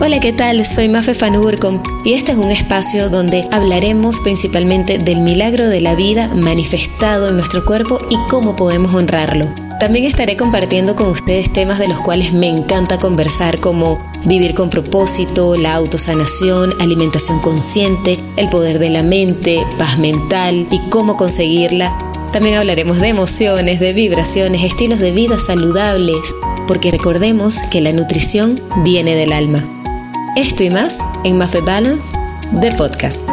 Hola, ¿qué tal? Soy Mafe Fanurcom y este es un espacio donde hablaremos principalmente del milagro de la vida manifestado en nuestro cuerpo y cómo podemos honrarlo. También estaré compartiendo con ustedes temas de los cuales me encanta conversar como vivir con propósito, la autosanación, alimentación consciente, el poder de la mente, paz mental y cómo conseguirla también hablaremos de emociones, de vibraciones, estilos de vida saludables, porque recordemos que la nutrición viene del alma. Esto y más en Mafe Balance de podcast.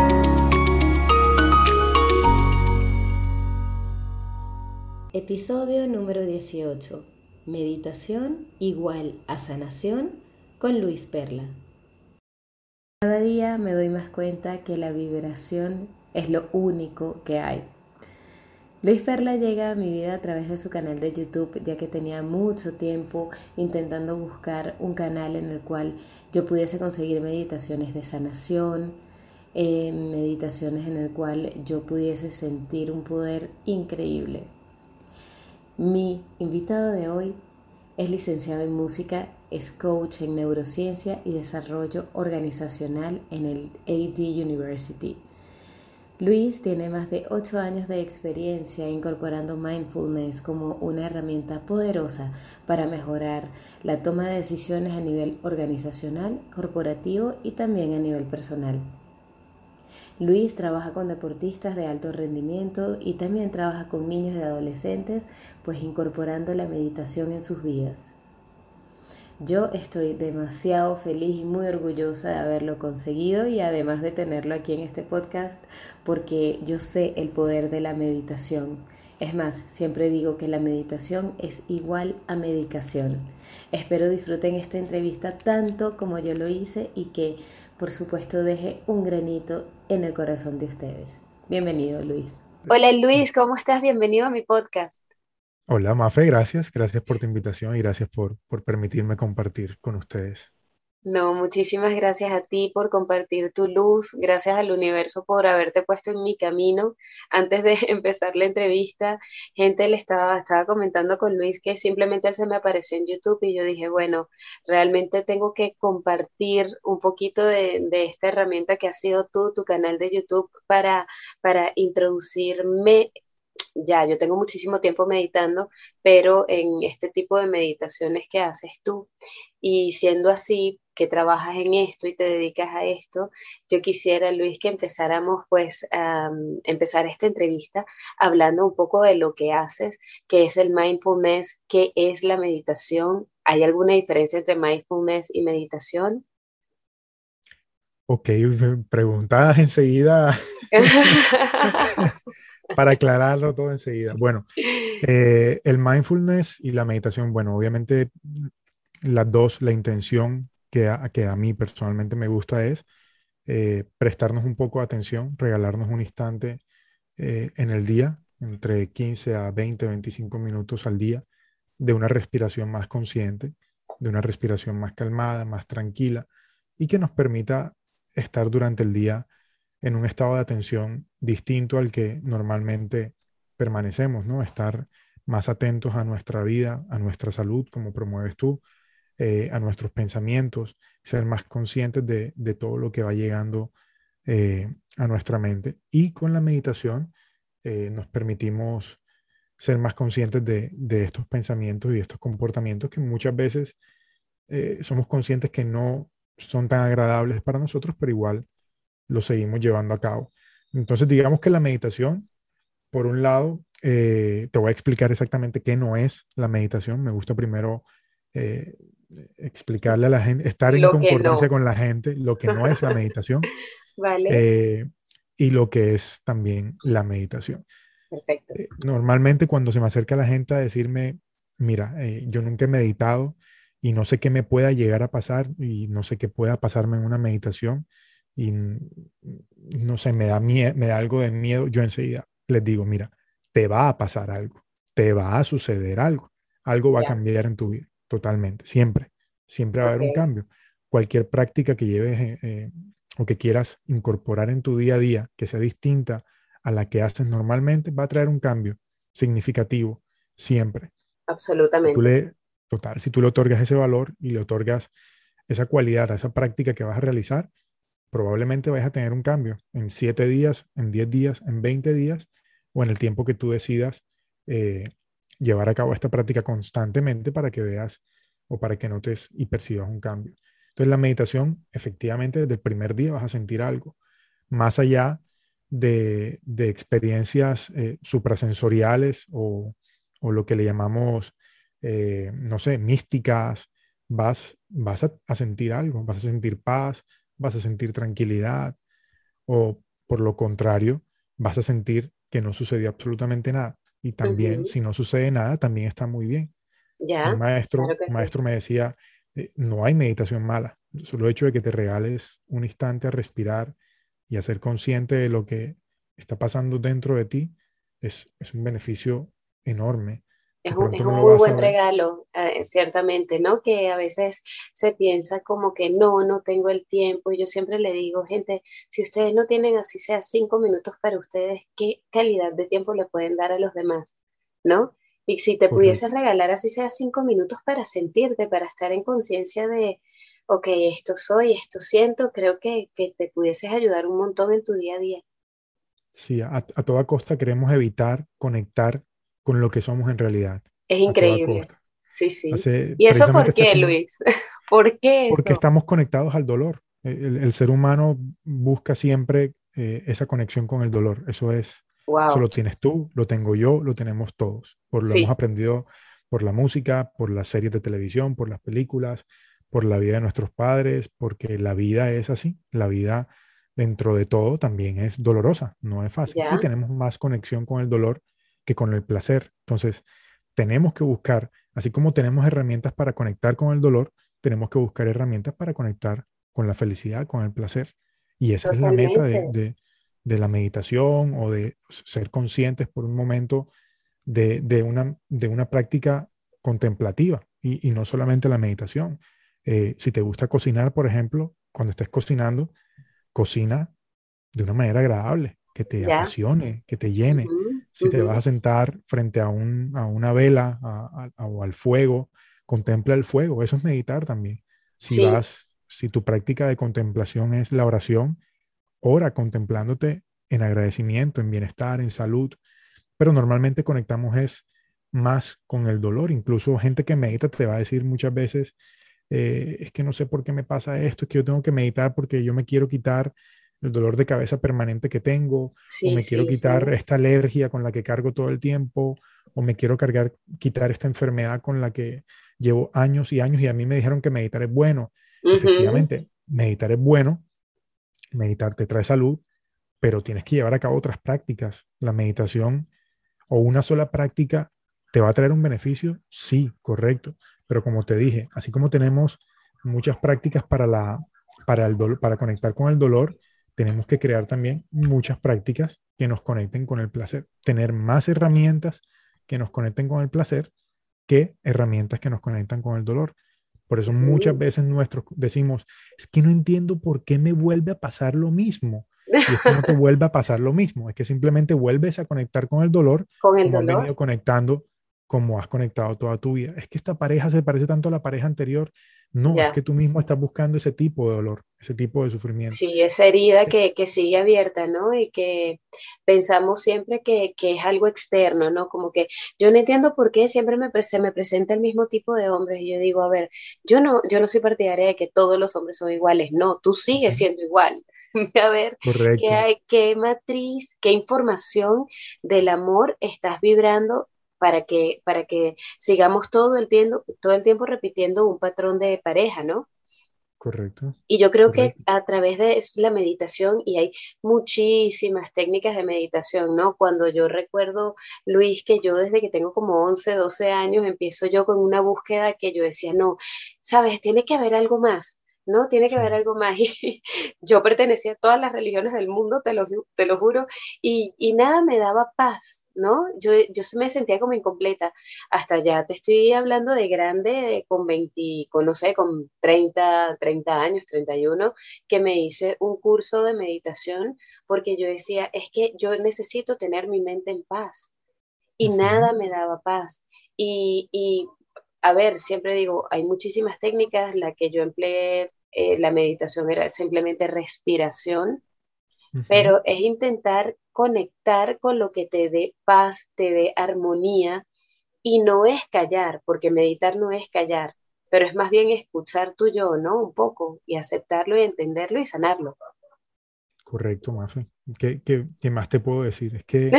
Episodio número 18. Meditación igual a sanación con Luis Perla. Cada día me doy más cuenta que la vibración es lo único que hay Luis Perla llega a mi vida a través de su canal de YouTube, ya que tenía mucho tiempo intentando buscar un canal en el cual yo pudiese conseguir meditaciones de sanación, eh, meditaciones en el cual yo pudiese sentir un poder increíble. Mi invitado de hoy es licenciado en música, es coach en neurociencia y desarrollo organizacional en el AD University. Luis tiene más de 8 años de experiencia incorporando mindfulness como una herramienta poderosa para mejorar la toma de decisiones a nivel organizacional, corporativo y también a nivel personal. Luis trabaja con deportistas de alto rendimiento y también trabaja con niños y adolescentes, pues incorporando la meditación en sus vidas. Yo estoy demasiado feliz y muy orgullosa de haberlo conseguido y además de tenerlo aquí en este podcast porque yo sé el poder de la meditación. Es más, siempre digo que la meditación es igual a medicación. Espero disfruten esta entrevista tanto como yo lo hice y que por supuesto deje un granito en el corazón de ustedes. Bienvenido Luis. Hola Luis, ¿cómo estás? Bienvenido a mi podcast. Hola, Mafe, gracias. Gracias por tu invitación y gracias por, por permitirme compartir con ustedes. No, muchísimas gracias a ti por compartir tu luz, gracias al universo por haberte puesto en mi camino. Antes de empezar la entrevista, gente le estaba, estaba comentando con Luis que simplemente él se me apareció en YouTube y yo dije, bueno, realmente tengo que compartir un poquito de, de esta herramienta que ha sido tú, tu canal de YouTube, para, para introducirme ya, yo tengo muchísimo tiempo meditando, pero en este tipo de meditaciones que haces tú, y siendo así, que trabajas en esto y te dedicas a esto, yo quisiera, Luis, que empezáramos pues a empezar esta entrevista hablando un poco de lo que haces, que es el mindfulness, qué es la meditación, ¿hay alguna diferencia entre mindfulness y meditación? Ok, preguntadas enseguida. para aclararlo todo enseguida. Bueno, eh, el mindfulness y la meditación, bueno, obviamente las dos, la intención que a, que a mí personalmente me gusta es eh, prestarnos un poco de atención, regalarnos un instante eh, en el día, entre 15 a 20, 25 minutos al día, de una respiración más consciente, de una respiración más calmada, más tranquila y que nos permita estar durante el día en un estado de atención distinto al que normalmente permanecemos, ¿no? Estar más atentos a nuestra vida, a nuestra salud, como promueves tú, eh, a nuestros pensamientos, ser más conscientes de, todo lo que va llegando eh, a nuestra mente. Y con la meditación eh, nos permitimos ser más conscientes de, de, estos pensamientos y de estos comportamientos que muchas veces somos conscientes que no son tan agradables para nosotros, pero igual lo seguimos llevando a cabo. Entonces, digamos que la meditación, por un lado, eh, te voy a explicar exactamente qué no es la meditación. Me gusta primero eh, explicarle a la gente, estar en concordancia con la gente, lo que no es la meditación. vale. Eh, y lo que es también la meditación. Perfecto. normalmente cuando se me acerca la gente a decirme, mira, yo nunca he meditado y no sé qué me pueda llegar a pasar y no sé qué pueda pasarme en una meditación, y no sé, me da, me da algo de miedo, yo enseguida les digo, mira, te va a pasar algo, te va a suceder algo, algo va a cambiar en tu vida, totalmente, siempre, siempre va a haber un cambio. Cualquier práctica que lleves eh, eh, o que quieras incorporar en tu día a día, que sea distinta a la que haces normalmente, va a traer un cambio significativo, siempre. Absolutamente. le, total, si tú le otorgas ese valor y le otorgas esa cualidad, a esa práctica que vas a realizar, probablemente vayas a tener un cambio en 7 días, en 10 días, en 20 días o en el tiempo que tú decidas eh, llevar a cabo esta práctica constantemente para que veas o para que notes y percibas un cambio. Entonces la meditación, efectivamente, desde el primer día vas a sentir algo, más allá de, experiencias eh, suprasensoriales o, lo que le llamamos, eh, no sé, místicas, vas, vas a, sentir algo, vas a sentir paz, vas a sentir tranquilidad, o por lo contrario, vas a sentir que no sucedió absolutamente nada. Y también, si no sucede nada, también está muy bien. Ya, el maestro, maestro me decía, eh, no hay meditación mala. Solo el hecho de que te regales un instante a respirar y a ser consciente de lo que está pasando dentro de ti es, es un beneficio enorme. Es un, muy buen regalo, eh, ciertamente, ¿no? Que a veces se piensa como que no, no tengo el tiempo. Y yo siempre le digo, gente, si ustedes no tienen así sea cinco minutos para ustedes, ¿qué calidad de tiempo le pueden dar a los demás? ¿No? Y si te pudieses regalar así sea cinco minutos para sentirte, para estar en conciencia de, ok, esto soy, esto siento, creo que, que, te pudieses ayudar un montón en tu día a día. Sí, a, a toda costa queremos evitar conectar con lo que somos en realidad. Es increíble. Sí, sí. ¿Y eso por qué, Luis? ¿Por qué Porque estamos conectados al dolor. El, ser humano busca siempre eh, esa conexión con el dolor. Eso es, eso lo tienes tú, lo tengo yo, lo tenemos todos. Por lo hemos aprendido por la música, por las series de televisión, por las películas, por la vida de nuestros padres, porque la vida es así. La vida dentro de todo también es dolorosa, no es fácil. Y tenemos más conexión con el dolor que con el placer. Entonces, tenemos que buscar, así como tenemos herramientas para conectar con el dolor, tenemos que buscar herramientas para conectar con la felicidad, con el placer. Y esa es la meta de, la meditación o de ser conscientes por un momento de, una, de una práctica contemplativa y, no solamente la meditación. Eh, si te gusta cocinar, por ejemplo, cuando estés cocinando, cocina de una manera agradable, que te apasione, que te llene. Si te vas a sentar frente a, una vela o al fuego, contempla el fuego. Eso es meditar también. Si vas, si tu práctica de contemplación es la oración, ora contemplándote en agradecimiento, en bienestar, en salud. Pero normalmente conectamos es más con el dolor. Incluso gente que medita te va a decir muchas veces, eh, es que no sé por qué me pasa esto, es que yo tengo que meditar porque yo me quiero quitar el dolor de cabeza permanente que tengo, o me quiero quitar esta alergia con la que cargo todo el tiempo, o me quiero cargar, quitar esta enfermedad con la que llevo años y años y a mí me dijeron que meditar es bueno. Efectivamente, meditar es bueno, meditar te trae salud, pero tienes que llevar a cabo otras prácticas. La meditación o una sola práctica te va a traer un beneficio, sí, correcto, pero como te dije, así como tenemos muchas prácticas para la para el para conectar con el dolor, tenemos que crear también muchas prácticas que nos conecten con el placer, tener más herramientas que nos conecten con el placer que herramientas que nos conectan con el dolor. Por eso muchas veces nuestros decimos, es que no entiendo por qué me vuelve a pasar lo mismo. Y es que no te vuelve a pasar lo mismo, es que simplemente vuelves a conectar con el dolor con el como dolor. venido conectando como has conectado toda tu vida. Es que esta pareja se parece tanto a la pareja anterior no, es que tú mismo estás buscando ese tipo de dolor, ese tipo de sufrimiento. Sí, esa herida que, sigue abierta, ¿no? Y que pensamos siempre que, es algo externo, ¿no? Como que yo no entiendo por qué siempre me, se me presenta el mismo tipo de hombres. Y yo digo, a ver, yo no, yo no soy partidaria de que todos los hombres son iguales. No, tú sigues siendo igual. a ver, ¿qué, hay, qué matriz, qué información del amor estás vibrando para que, para que sigamos todo el, tiempo, todo el tiempo repitiendo un patrón de pareja, ¿no? Correcto. Y yo creo que a través de la meditación, y hay muchísimas técnicas de meditación, ¿no? Cuando yo recuerdo, Luis, que yo desde que tengo como 11, 12 años, empiezo yo con una búsqueda que yo decía, no, sabes, tiene que haber algo más. ¿No? Tiene que haber algo más. Y yo pertenecía a todas las religiones del mundo, te lo, te lo juro, y, y, nada me daba paz, ¿no? Yo, yo me sentía como incompleta. Hasta ya te estoy hablando de grande, con 20, con, no sé, con 30, 30 años, 31, que me hice un curso de meditación porque yo decía, es que yo necesito tener mi mente en paz. Y nada me daba paz. Y, y a ver, siempre digo, hay muchísimas técnicas, la que yo empleé, eh, la meditación era simplemente respiración, pero es intentar conectar con lo que te dé paz, te dé armonía, y no es callar, porque meditar no es callar, pero es más bien escuchar tu yo, ¿no? Un poco, y aceptarlo y entenderlo y sanarlo. Correcto, Mafe. ¿Qué, qué, más te puedo decir? Es que,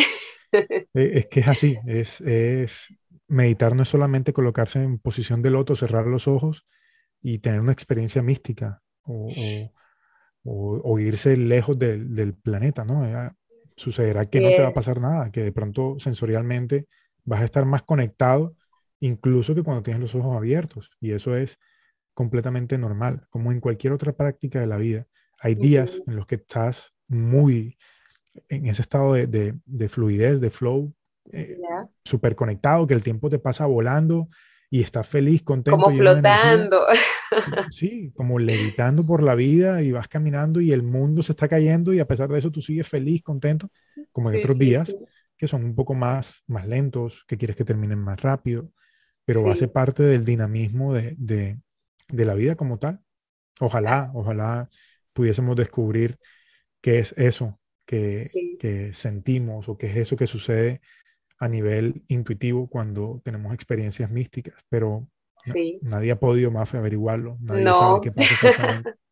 es, que es así, es, es, meditar no es solamente colocarse en posición de loto, cerrar los ojos y tener una experiencia mística o, o, irse lejos del, del planeta, ¿no? sucederá que no te va a pasar nada, que de pronto sensorialmente vas a estar más conectado incluso que cuando tienes los ojos abiertos. Y eso es completamente normal, como en cualquier otra práctica de la vida. Hay días en los que estás muy en ese estado de, de, fluidez, de flow, eh, súper conectado, que el tiempo te pasa volando y estás feliz, contento. Como flotando. Sí, como levitando por la vida y vas caminando y el mundo se está cayendo y a pesar de eso tú sigues feliz, contento, como en otros días que son un poco más, más lentos, que quieres que terminen más rápido, pero hace parte del dinamismo de, de, de la vida como tal. Ojalá, ojalá pudiésemos descubrir qué es eso que, que, sentimos o qué es eso que sucede a nivel intuitivo cuando tenemos experiencias místicas, pero nadie ha podido más averiguarlo, nadie sabe qué pasa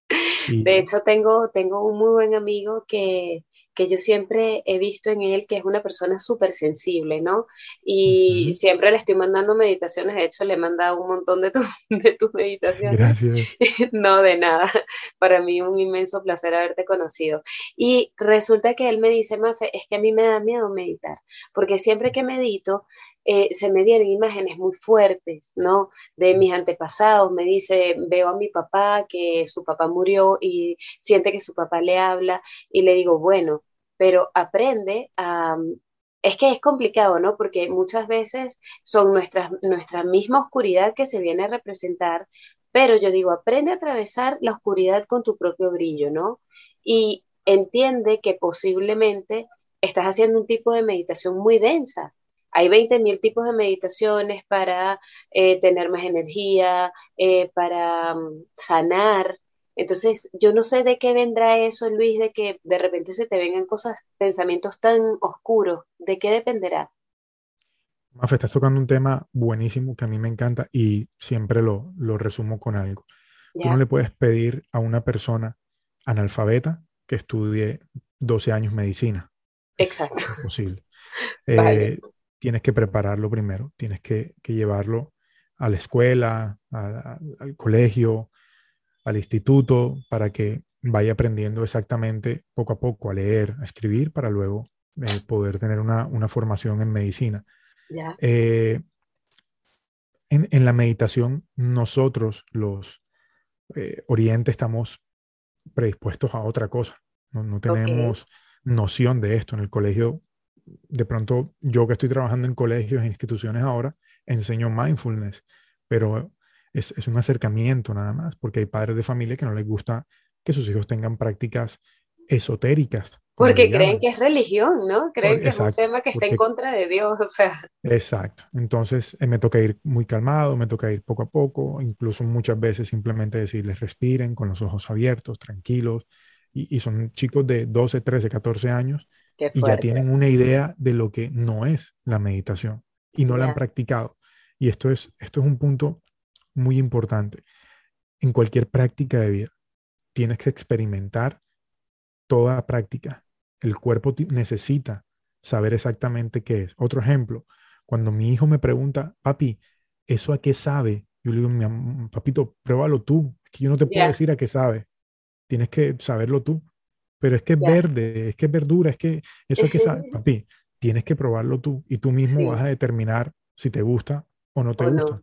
De hecho, tengo, tengo un muy buen amigo que, que yo siempre he visto en él que es una persona súper sensible, ¿no? Y siempre le estoy mandando meditaciones, de hecho le he mandado un montón de, de tus meditaciones. Gracias. no, de nada. Para mí un inmenso placer haberte conocido. Y resulta que él me dice, Mafe, es que a mí me da miedo meditar, porque siempre que medito, eh, se me vienen imágenes muy fuertes, ¿no? De mis antepasados. Me dice, veo a mi papá que su papá murió y siente que su papá le habla y le digo, bueno, pero aprende a... Es que es complicado, ¿no? Porque muchas veces son nuestras, nuestra misma oscuridad que se viene a representar, pero yo digo, aprende a atravesar la oscuridad con tu propio brillo, ¿no? Y entiende que posiblemente estás haciendo un tipo de meditación muy densa, hay 20.000 tipos de meditaciones para eh, tener más energía, eh, para mm, sanar. Entonces, yo no sé de qué vendrá eso, Luis, de que de repente se te vengan cosas, pensamientos tan oscuros. ¿De qué dependerá? Mafe, estás tocando un tema buenísimo que a mí me encanta y siempre lo, lo resumo con algo. Tú no le puedes pedir a una persona analfabeta que estudie 12 años medicina. Exacto. Es imposible. Eh, tienes que prepararlo primero, tienes que, llevarlo a la escuela, al colegio, al instituto, para que vaya aprendiendo exactamente poco a poco a leer, a escribir, para luego eh, poder tener una, formación en medicina. Eh, en, la meditación, nosotros, los eh, orientes, estamos predispuestos a otra cosa. No, tenemos noción de esto. En el colegio de pronto yo que estoy trabajando en colegios e instituciones ahora, enseño mindfulness, pero es, es, un acercamiento nada más, porque hay padres de familia que no les gusta que sus hijos tengan prácticas esotéricas. Porque creen que es religión, ¿no? Creen que es un tema que está en contra de Dios, o sea. Exacto. Entonces eh, me toca ir muy calmado, me toca ir poco a poco, incluso muchas veces simplemente decirles respiren con los ojos abiertos, tranquilos, y, y son chicos de 12, 13, 14 años y ya tienen una idea de lo que no es la meditación y no la han practicado. Y esto es, esto es un punto muy importante. En cualquier práctica de vida, tienes que experimentar toda práctica. El cuerpo necesita saber exactamente qué es. Otro ejemplo, cuando mi hijo me pregunta, papi, ¿eso a qué sabe? Yo le digo, papito, pruébalo tú. Es que yo no te puedo decir a qué sabe. Tienes que saberlo tú pero es que es verde, es que es verdura, es que eso es que sabes, papi, tienes que probarlo tú y tú mismo vas a determinar si te gusta o no te gusta.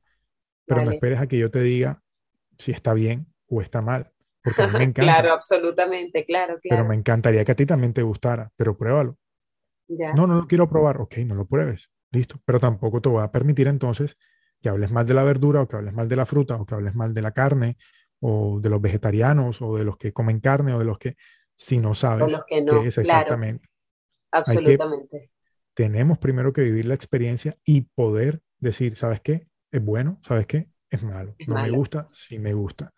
Pero no esperes a que yo te diga si está bien o está mal, porque a mí me encanta. claro, absolutamente, claro, claro. Pero me encantaría que a ti también te gustara, pero pruébalo. No, no lo quiero probar, ok, no lo pruebes, listo, pero tampoco te voy a permitir entonces que hables mal de la verdura o que hables mal de la fruta o que hables mal de la carne o de los vegetarianos o de los que comen carne o de los que si no sabes qué es exactamente. Absolutamente. tenemos primero que vivir la experiencia y poder decir, ¿sabes qué? es bueno, ¿sabes qué? Es malo. no me gusta, sí me gusta.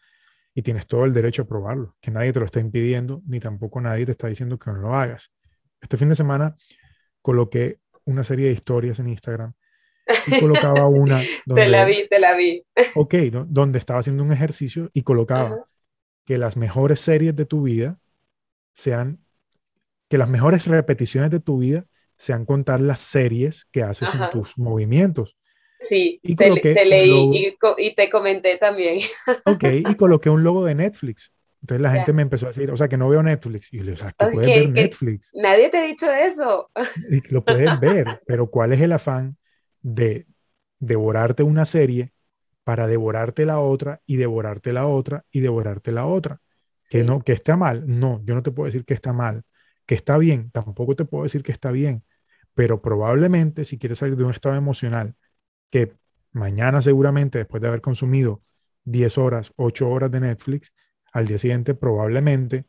Y tienes todo el derecho a probarlo, que nadie te lo está impidiendo, ni tampoco nadie te está diciendo que no lo hagas. Este fin de semana coloqué una serie de historias en Instagram y colocaba una. te la vi, te la vi. ok, donde estaba haciendo un ejercicio y colocaba que las mejores series de tu vida sean, que las mejores repeticiones de tu vida sean contar las series que haces en tus movimientos. Sí, y te, leí y, te comenté también. Ok, y coloqué un logo de Netflix. Entonces la gente me empezó a decir, o sea, que no veo Netflix. Y yo le dije, o sea, que puedes ver Netflix. Nadie te ha dicho eso. Y lo puedes ver, pero ¿cuál es el afán de devorarte una serie para devorarte la otra y devorarte la otra y devorarte la otra? Que no, que está mal. No, yo no te puedo decir que está mal. Que está bien, tampoco te puedo decir que está bien. Pero probablemente si quieres salir de un estado emocional que mañana seguramente, después de haber consumido 10 horas, 8 horas de Netflix, al día siguiente probablemente,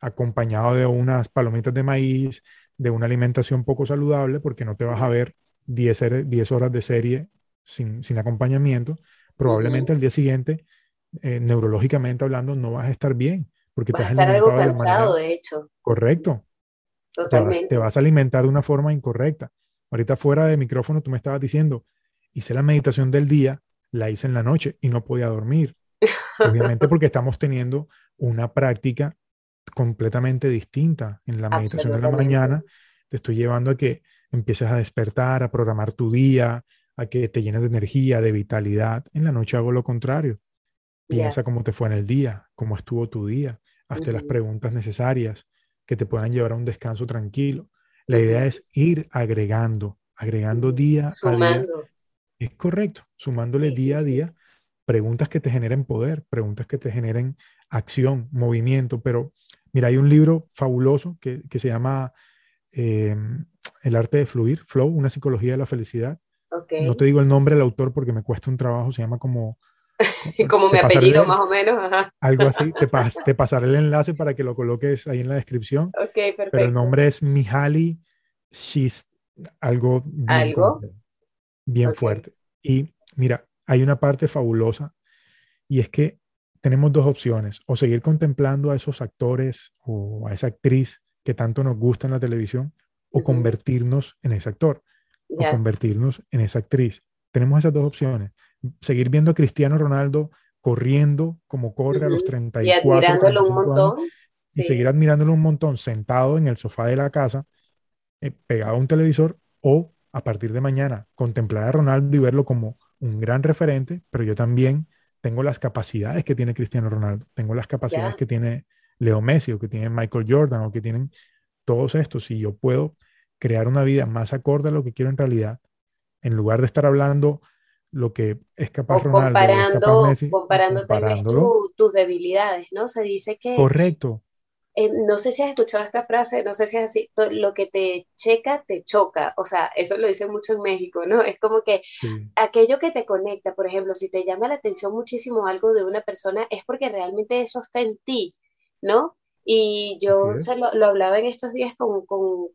acompañado de unas palomitas de maíz, de una alimentación poco saludable, porque no te vas a ver 10, 10 horas de serie sin, sin acompañamiento, probablemente al día siguiente, eh, neurológicamente hablando, no vas a estar bien. Porque vas te has a estar algo cansado, de, hecho. Correcto. Totalmente. Te vas, a alimentar de una forma incorrecta. Ahorita fuera de micrófono tú me estabas diciendo, hice la meditación del día, la hice en la noche y no podía dormir. Obviamente porque estamos teniendo una práctica completamente distinta. En la meditación de la mañana te estoy llevando a que empieces a despertar, a programar tu día, a que te llenes de energía, de vitalidad. En la noche hago lo contrario. Piensa cómo te fue en el día, cómo estuvo tu día, hazte las preguntas necesarias que te puedan llevar a un descanso tranquilo. La idea es ir agregando, agregando día a día. Es correcto, sumándole día a día preguntas que te generen poder, preguntas que te generen acción, movimiento. Pero mira, hay un libro fabuloso que, se llama em, El arte de fluir, Flow, una psicología de la felicidad. No te digo el nombre del autor porque me cuesta un trabajo, se llama como... como mi apellido más o menos. Algo así, te, te, pasaré el enlace para que lo coloques ahí en la descripción. Pero el nombre es Mihaly Shist, algo ¿Algo? bien fuerte. Y mira, hay una parte fabulosa y es que tenemos dos opciones, o seguir contemplando a esos actores o a esa actriz que tanto nos gusta en la televisión, o convertirnos en ese actor, o convertirnos en esa actriz. Tenemos esas dos opciones. Seguir viendo a Cristiano Ronaldo corriendo como corre a los 34 y admirándolo un montón. Y seguir admirándolo un montón sentado en el sofá de la casa, eh, pegado a un televisor, o a partir de mañana contemplar a Ronaldo y verlo como un gran referente, pero yo también tengo las capacidades que tiene Cristiano Ronaldo, tengo las capacidades que tiene Leo Messi o que tiene Michael Jordan o que tienen todos estos. Y yo puedo crear una vida más acorde a lo que quiero en realidad, en lugar de estar hablando lo que es capaz Ronaldo, comparando, Messi, comparándote tus debilidades, ¿no? Se dice que... Correcto. Eh, no sé si has escuchado esta frase, no sé si es así, lo que te checa, te choca, o sea, eso lo dicen mucho en México, ¿no? Es como que aquello que te conecta, por ejemplo, si te llama la atención muchísimo algo de una persona, es porque realmente eso está en ti, ¿no? Y yo lo, hablaba en estos días con,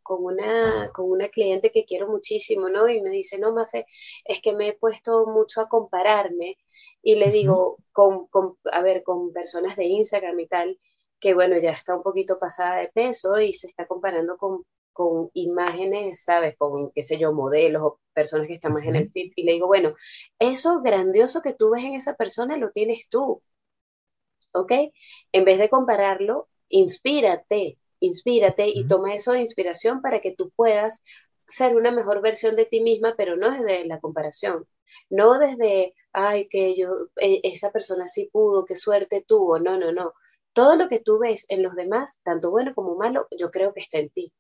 una, con una cliente que quiero muchísimo, ¿no? Y me dice, no, Mafe, es que me he puesto mucho a compararme. Y le digo, con, a ver, con personas de Instagram y tal, que bueno, ya está un poquito pasada de peso y se está comparando con, con imágenes, ¿sabes? Con, qué sé yo, modelos o personas que están más en el fit. Y le digo, bueno, eso grandioso que tú ves en esa persona lo tienes tú. ¿Ok? En vez de compararlo, inspírate, inspírate y toma eso de inspiración para que tú puedas ser una mejor versión de ti misma, pero no desde la comparación. No desde, ay, que yo, e, esa persona sí pudo, qué suerte tuvo. No, no, no todo lo que tú ves en los demás, tanto bueno como malo, yo creo que está en ti.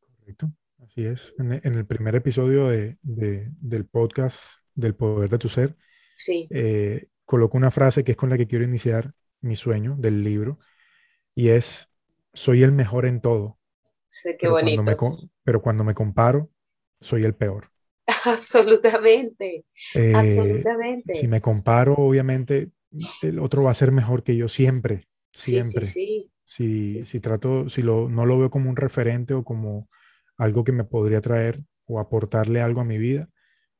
Correcto, así es. En, el primer episodio de, del podcast del poder de tu ser, sí. Eh, coloco una frase que es con la que quiero iniciar mi sueño del libro, y es, soy el mejor en todo. Sí, qué bonito. pero cuando me comparo, soy el peor. Absolutamente, eh, absolutamente. Si me comparo, obviamente, el otro va a ser mejor que yo siempre siempre. Sí, Si, si trato, si lo, no lo veo como un referente o como algo que me podría traer o aportarle algo a mi vida,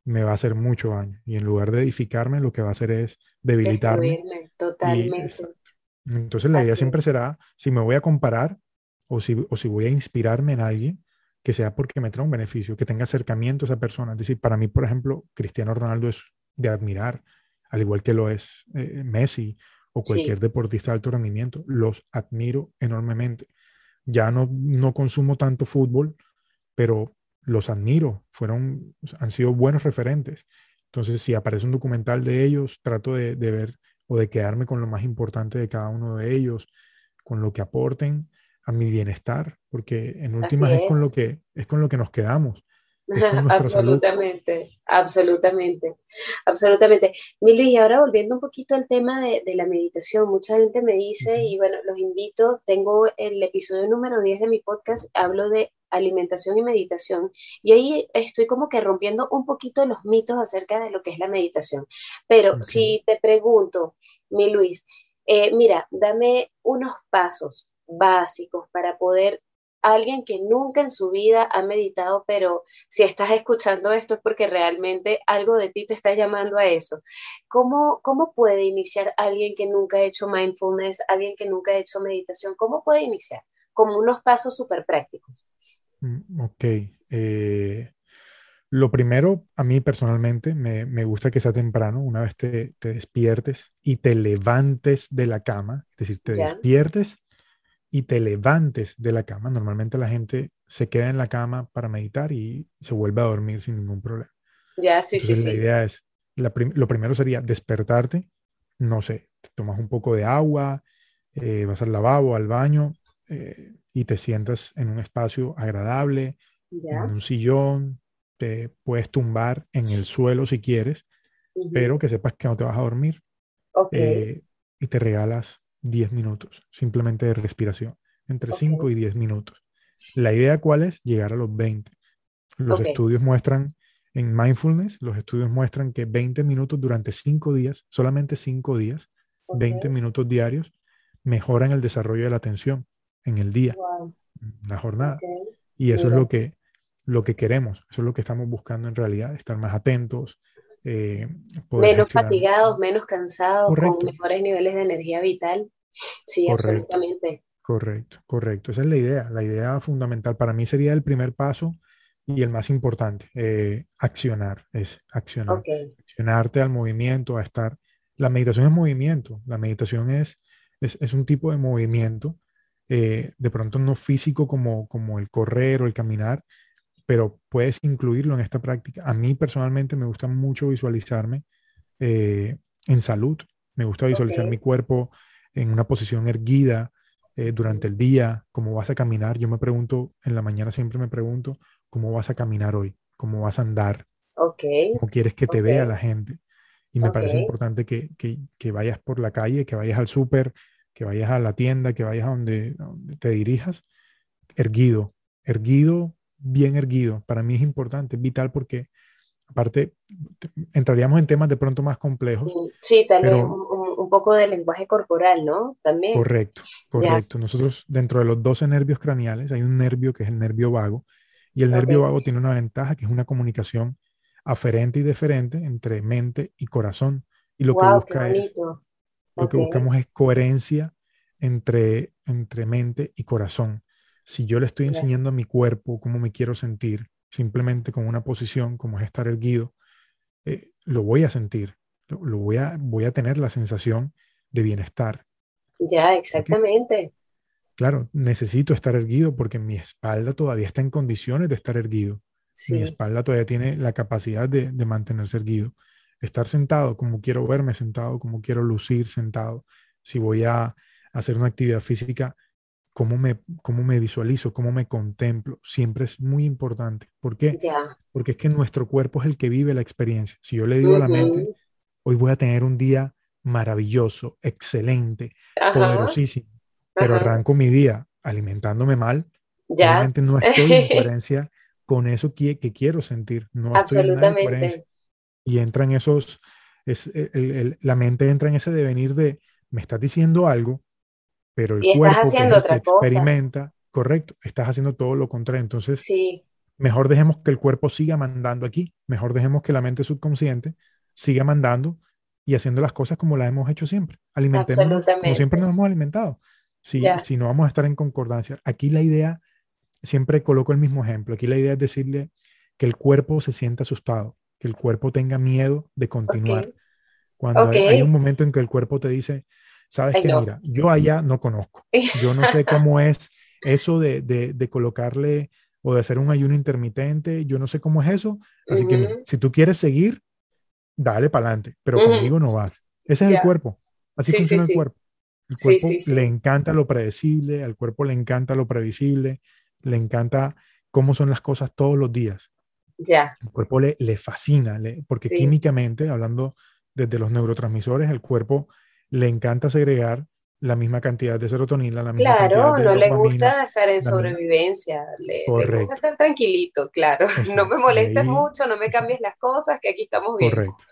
me va a hacer mucho daño. Y en lugar de edificarme, lo que va a hacer es debilitarme. totalmente. Entonces la idea siempre será, si me voy a comparar o si, o si voy a inspirarme en alguien, que sea porque me trae un beneficio, que tenga acercamiento a esa persona. Es decir, para mí, por ejemplo, Cristiano Ronaldo es de admirar, al igual que lo es eh, Messi o cualquier deportista de alto rendimiento. Los admiro enormemente. Ya no, no consumo tanto fútbol, pero los admiro, fueron, han sido buenos referentes. Entonces, si aparece un documental de ellos, trato de, de, ver o de quedarme con lo más importante de cada uno de ellos, con lo que aporten a mi bienestar, porque en últimas es. con lo que es con lo que nos quedamos. absolutamente, absolutamente, absolutamente. Mili, y ahora volviendo un poquito al tema de, de la meditación, mucha gente me dice, y bueno, los invito, tengo el episodio número 10 de mi podcast, hablo de alimentación y meditación, y ahí estoy como que rompiendo un poquito los mitos acerca de lo que es la meditación. Pero si te pregunto, mi Luis, eh, mira, dame unos pasos básicos para poder alguien que nunca en su vida ha meditado, pero si estás escuchando esto es porque realmente algo de ti te está llamando a eso. ¿Cómo, cómo puede iniciar alguien que nunca ha hecho mindfulness, alguien que nunca ha hecho meditación? ¿Cómo puede iniciar? Como unos pasos súper prácticos. Mm, ok. Eh, lo primero, a mí personalmente, me, me, gusta que sea temprano, una vez te, te, despiertes y te levantes de la cama, es decir, te ¿Ya? despiertes y te levantes de la cama. Normalmente la gente se queda en la cama para meditar y se vuelve a dormir sin ningún problema. Ya, sí, Entonces, sí, la sí. idea es, la prim lo primero sería despertarte, no sé, te tomas un poco de agua, eh, vas al lavabo, al baño eh, y te sientas en un espacio agradable, ¿Ya? en un sillón, te puedes tumbar en el suelo si quieres, uh -huh. pero que sepas que no te vas a dormir. Okay. Eh, y te regalas 10 minutos, simplemente de respiración, entre okay. 5 y 10 minutos. La idea cuál es? Llegar a los 20. Los okay. estudios muestran en mindfulness, los estudios muestran que 20 minutos durante 5 días, solamente 5 días, 20 minutos diarios, mejoran el desarrollo de la atención en el día, wow. en la jornada. Y eso Mira. es lo que, lo que queremos, eso es lo que estamos buscando en realidad, estar más atentos, eh, menos fatigados, menos cansados, correcto. con mejores niveles de energía vital. Sí, correcto. absolutamente. Correcto, correcto. Esa es la idea. La idea fundamental para mí sería el primer paso y el más importante, eh, accionar, es accionar. Okay. Accionarte al movimiento, a estar. La meditación es movimiento, la meditación es, es, es un tipo de movimiento, eh, de pronto no físico como, como el correr o el caminar, pero puedes incluirlo en esta práctica. A mí personalmente me gusta mucho visualizarme eh, en salud. Me gusta visualizar okay. mi cuerpo en una posición erguida eh, durante el día, cómo vas a caminar. Yo me pregunto, en la mañana siempre me pregunto, ¿cómo vas a caminar hoy? ¿Cómo vas a andar? Okay. ¿Cómo quieres que te okay. vea la gente? Y me parece importante que, que, que, vayas por la calle, que vayas al súper, que vayas a la tienda, que vayas a donde, a donde te dirijas, erguido, erguido bien erguido. Para mí es importante, es vital porque aparte entraríamos en temas de pronto más complejos. Sí, también pero, un, un, poco de lenguaje corporal, ¿no? También. Correcto, correcto. Ya. Nosotros dentro de los 12 nervios craneales hay un nervio que es el nervio vago y el okay. nervio vago tiene una ventaja que es una comunicación aferente y deferente entre mente y corazón. Y lo wow, que busca es okay. lo que buscamos es coherencia entre, entre mente y corazón. Si yo le estoy enseñando a mi cuerpo cómo me quiero sentir, simplemente con una posición como es estar erguido, eh, lo voy a sentir, lo, lo, voy, a, voy a tener la sensación de bienestar. Ya, exactamente. ¿Okay? Claro, necesito estar erguido porque mi espalda todavía está en condiciones de estar erguido. Sí. Mi espalda todavía tiene la capacidad de, de mantenerse erguido. Estar sentado como quiero verme sentado, como quiero lucir sentado. Si voy a hacer una actividad física, cómo me, cómo me visualizo, cómo me contemplo, siempre es muy importante. ¿Por qué? Yeah. Porque es que nuestro cuerpo es el que vive la experiencia. Si yo le digo uh -huh. a la mente, hoy voy a tener un día maravilloso, excelente, Ajá. poderosísimo, pero Ajá. arranco mi día alimentándome mal, realmente no estoy en coherencia con eso que, que quiero sentir. No estoy en nada en coherencia. Y entran esos, es, el, el, la mente entra en ese devenir de, me estás diciendo algo, pero el y cuerpo estás haciendo que otra experimenta, cosa. correcto, estás haciendo todo lo contrario. Entonces, sí. mejor dejemos que el cuerpo siga mandando aquí, mejor dejemos que la mente subconsciente siga mandando y haciendo las cosas como las hemos hecho siempre. Alimentemos como siempre nos hemos alimentado. Si, si no vamos a estar en concordancia. Aquí la idea, siempre coloco el mismo ejemplo, aquí la idea es decirle que el cuerpo se sienta asustado, que el cuerpo tenga miedo de continuar. Cuando hay, un momento en que el cuerpo te dice, sabes que mira, yo allá no conozco, yo no sé cómo es eso de, de, colocarle o de hacer un ayuno intermitente, yo no sé cómo es eso, así que si tú quieres seguir, dale para adelante, pero conmigo no vas. Ese es el cuerpo, así funciona el cuerpo. El cuerpo le encanta lo predecible, al cuerpo le encanta lo previsible, le encanta cómo son las cosas todos los días. Ya. El cuerpo le, le fascina, porque químicamente, hablando desde los neurotransmisores, el cuerpo le encanta segregar la misma cantidad de serotonina, la misma claro, no le gusta estar en sobrevivencia, le, gusta estar tranquilito, claro. no me molestes mucho, no me cambies las cosas, que aquí estamos bien. Correcto.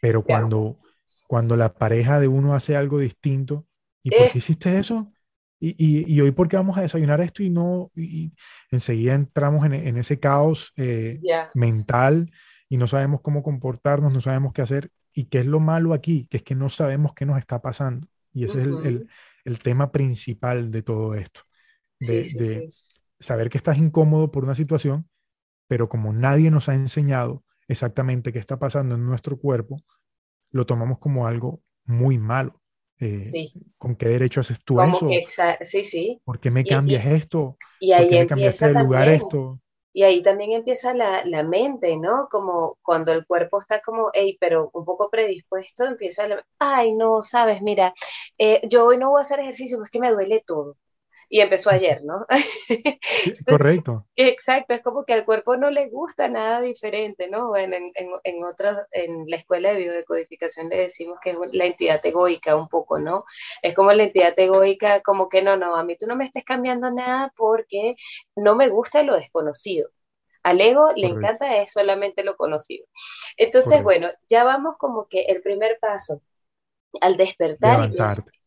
Pero cuando, cuando la pareja de uno hace algo distinto, ¿y por qué hiciste eso? Y, y, y, hoy por qué vamos a desayunar esto y no, y, enseguida entramos en, en ese caos eh, mental y no sabemos cómo comportarnos, no sabemos qué hacer. ¿Y qué es lo malo aquí? Que es que no sabemos qué nos está pasando. Y ese es el, el, el, tema principal de todo esto. De, de saber que estás incómodo por una situación, pero como nadie nos ha enseñado exactamente qué está pasando en nuestro cuerpo, lo tomamos como algo muy malo. Eh, ¿Con qué derecho haces tú eso? sí, sí. ¿Por qué me cambias esto? Y ¿Por qué me cambiaste de lugar esto? Y ahí también empieza la, la, mente, ¿no? Como cuando el cuerpo está como, hey, pero un poco predispuesto, empieza, a, ay, no, sabes, mira, eh, yo hoy no voy a hacer ejercicio, es que me duele todo y empezó ayer, ¿no? Correcto. Exacto, es como que al cuerpo no le gusta nada diferente, ¿no? En, en, en, en la escuela de biodecodificación le decimos que es la entidad egoica un poco, ¿no? Es como la entidad egoica, como que no, no, a mí tú no me estés cambiando nada porque no me gusta lo desconocido. Al ego le encanta es solamente lo conocido. Entonces, bueno, ya vamos como que el primer paso al despertar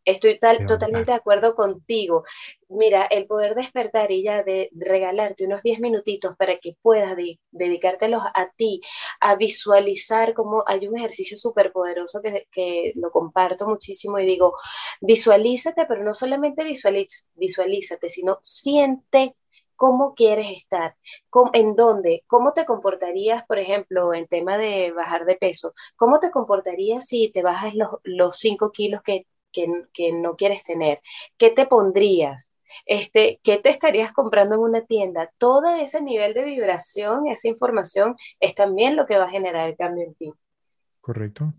Estoy totalmente de acuerdo contigo. Mira, el poder despertar y ya de regalarte unos 10 minutitos para que puedas dedicártelos a ti, a visualizar como hay un ejercicio súper poderoso que, que, lo comparto muchísimo y digo, visualízate, pero no solamente visualízate, sino siente cómo quieres estar, en dónde, cómo te comportarías, por ejemplo, en tema de bajar de peso, cómo te comportarías si te bajas los 5 kilos que que, no quieres tener? ¿Qué te pondrías? Este, ¿Qué te estarías comprando en una tienda? Todo ese nivel de vibración, esa información, es también lo que va a generar el cambio en ti. Correcto.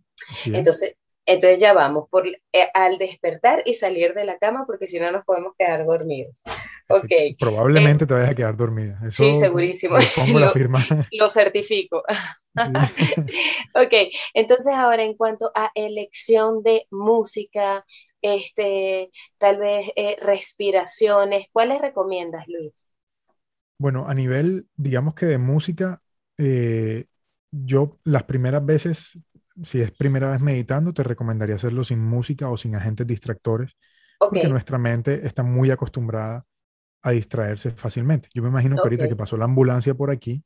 Entonces, entonces ya vamos por, eh, al despertar y salir de la cama porque si no nos podemos quedar dormidos. Okay. probablemente te vayas a quedar dormida. sí, segurísimo. Pongo la firma. Lo certifico. ok, entonces ahora en cuanto a elección de música, este, tal vez eh, respiraciones, ¿cuáles recomiendas, Luis? Bueno, a nivel, digamos que de música, eh, yo las primeras veces si es primera vez meditando, te recomendaría hacerlo sin música o sin agentes distractores, porque nuestra mente está muy acostumbrada a distraerse fácilmente. Yo me imagino que ahorita que pasó la ambulancia por aquí,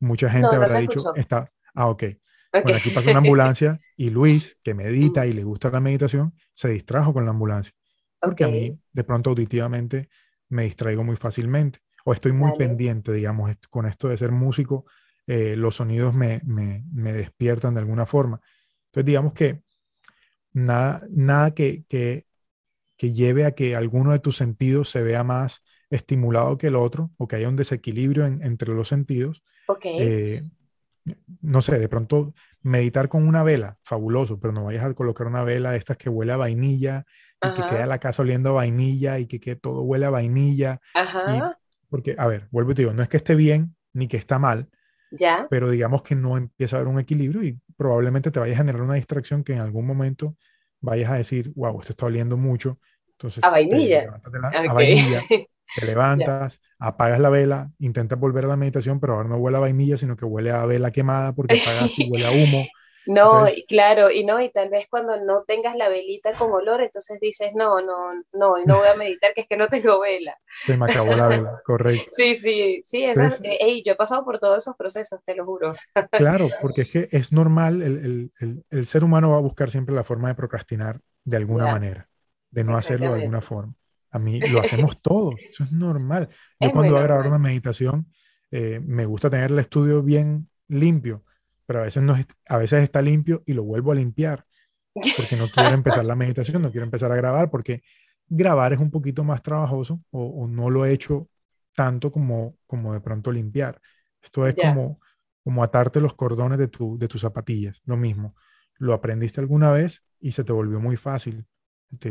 mucha gente habrá dicho, está, ah, ok. Por aquí pasa una ambulancia y Luis, que medita y le gusta la meditación, se distrajo con la ambulancia. Porque a mí, de pronto, auditivamente, me distraigo muy fácilmente. O estoy muy pendiente, digamos, con esto de ser músico eh, los sonidos me, me, me, despiertan de alguna forma. Entonces, digamos que nada, nada que, que, que, lleve a que alguno de tus sentidos se vea más estimulado que el otro o que haya un desequilibrio entre los sentidos. Eh, no sé, de pronto meditar con una vela, fabuloso, pero no vayas a colocar una vela de estas que huele a vainilla y que queda la casa oliendo a vainilla y que, que todo huele a vainilla. porque, a ver, vuelvo y te digo, no es que esté bien ni que está mal, pero digamos que no empieza a haber un equilibrio y probablemente te vaya a generar una distracción que en algún momento vayas a decir, wow, esto está oliendo mucho. Entonces, a vainilla. Te, a vainilla. Te levantas, apagas la vela, intentas volver a la meditación, pero ahora no huele a vainilla, sino que huele a vela quemada porque apagaste y huele a humo. No, claro, y no, y tal vez cuando no tengas la velita con olor, entonces dices, no, no, no, no voy a meditar, que es que no tengo vela. Se me acabó la vela, correcto. Sí, sí, sí, eh, yo he pasado por todos esos procesos, te lo juro. Claro, porque es que es normal, el, el, el, ser humano va a buscar siempre la forma de procrastinar de alguna manera, de no hacerlo de alguna forma. A mí lo hacemos todos, eso es normal. Yo cuando voy a grabar una meditación, eh, me gusta tener el estudio bien limpio, pero a veces, no, a veces está limpio y lo vuelvo a limpiar, porque no quiero empezar la meditación, no quiero empezar a grabar, porque grabar es un poquito más trabajoso o, no lo he hecho tanto como, como de pronto limpiar. Esto es como, como atarte los cordones de, tu, de tus zapatillas, lo mismo. Lo aprendiste alguna vez y se te volvió muy fácil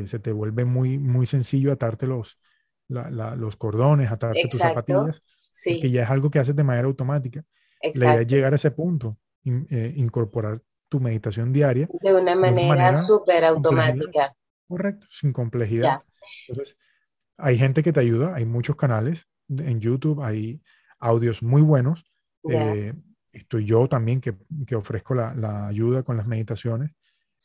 se te vuelve muy, muy sencillo atarte los, los cordones, atarte tus zapatillas, sí. que ya es algo que haces de manera automática. La idea es llegar a ese punto, eh, incorporar tu meditación diaria. De una manera súper automática. Correcto, sin complejidad. Entonces, hay gente que te ayuda, hay muchos canales en YouTube, hay audios muy buenos. Eh, estoy yo también que, que ofrezco la, la, ayuda con las meditaciones.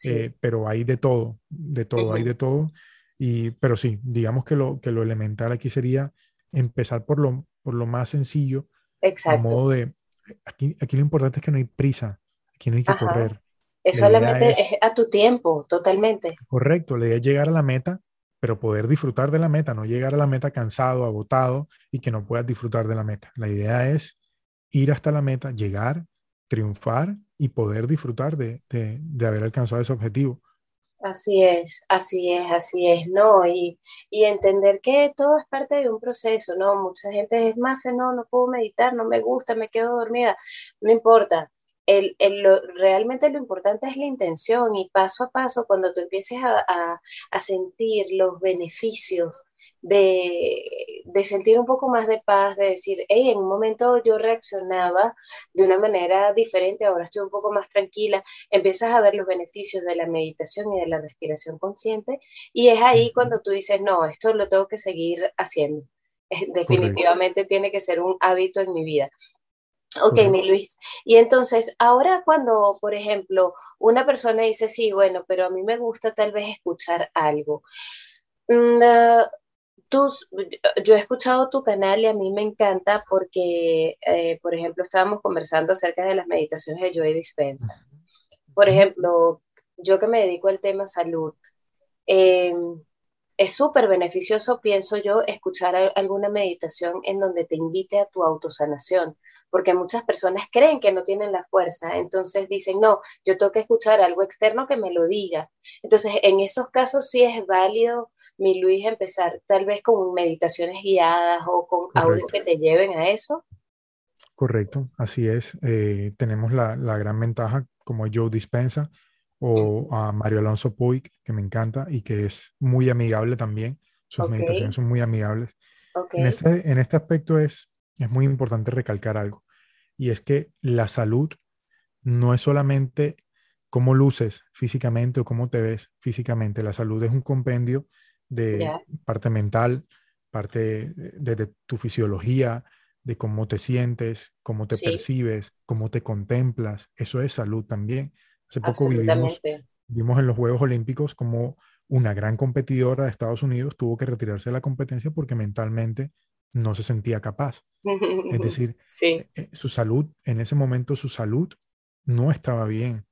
Eh, pero hay de todo, de todo, hay de todo. Y, pero sí, digamos que lo, que lo elemental aquí sería empezar por lo, por lo más sencillo. Exacto. A modo de, aquí, aquí lo importante es que no hay prisa, aquí no hay que correr. Es solamente es, a tu tiempo, totalmente. Correcto, la idea es llegar a la meta, pero poder disfrutar de la meta, no llegar a la meta cansado, agotado y que no puedas disfrutar de la meta. La idea es ir hasta la meta, llegar, triunfar y poder disfrutar de, de, haber alcanzado ese objetivo. Así es, así es, así es, ¿no? Y, y, entender que todo es parte de un proceso, ¿no? Mucha gente es más, no, no puedo meditar, no me gusta, me quedo dormida, no importa. El, el, lo, realmente lo importante es la intención y paso a paso, cuando tú empieces a, a, a sentir los beneficios de, de, sentir un poco más de paz, de decir, hey, en un momento yo reaccionaba de una manera diferente, ahora estoy un poco más tranquila, empiezas a ver los beneficios de la meditación y de la respiración consciente, y es ahí cuando tú dices, no, esto lo tengo que seguir haciendo. Definitivamente tiene que ser un hábito en mi vida. Ok, mi Luis. Y entonces, ahora cuando, por ejemplo, una persona dice, sí, bueno, pero a mí me gusta tal vez escuchar algo. Mm, ah, yo he escuchado tu canal y a mí me encanta porque, eh, por ejemplo, estábamos conversando acerca de las meditaciones de Joy Dispensa. Por ejemplo, yo que me dedico al tema salud, em, es súper beneficioso, pienso yo, escuchar alguna meditación en donde te invite a tu autosanación, porque muchas personas creen que no tienen la fuerza, entonces dicen, no, yo tengo que escuchar algo externo que me lo diga. Entonces, en esos casos sí es válido mi Luis, empezar tal vez con meditaciones guiadas o con audio que te lleven a eso? Correcto, así es. Eh, tenemos la, la, gran ventaja, como Joe Dispensa o a Mario Alonso Puig, que me encanta y que es muy amigable también. Sus meditaciones son muy amigables. En, este, en este aspecto es, es muy importante recalcar algo, y es que la salud no es solamente cómo luces físicamente o cómo te ves físicamente. La salud es un compendio de parte mental, parte de, tu fisiología, de cómo te sientes, cómo te percibes, cómo te contemplas. Eso es salud también. Hace poco vivimos, vimos en los Juegos Olímpicos como una gran competidora de Estados Unidos tuvo que retirarse de la competencia porque mentalmente no se sentía capaz. Es decir, eh, eh, su salud, en ese momento su salud no estaba bien.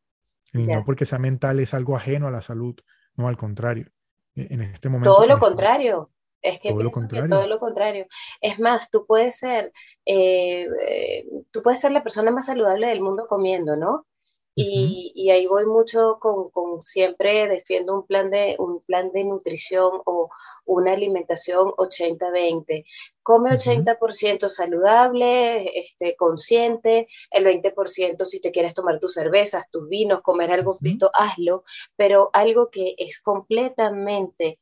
Y no porque sea mental es algo ajeno a la salud, no al contrario. E-, en este momento. Todo lo contrario. Es que todo lo, contrario. todo lo contrario. Es más, tú puedes ser, eh, eh, tú puedes ser la persona más saludable del mundo comiendo, ¿no? Y, ahí voy mucho con, con, siempre defiendo un plan de un plan de nutrición o una alimentación 80-20. Come 80% saludable, este, consciente, el 20% si te quieres tomar tus cervezas, tus vinos, comer algo frito, hazlo, pero algo que es completamente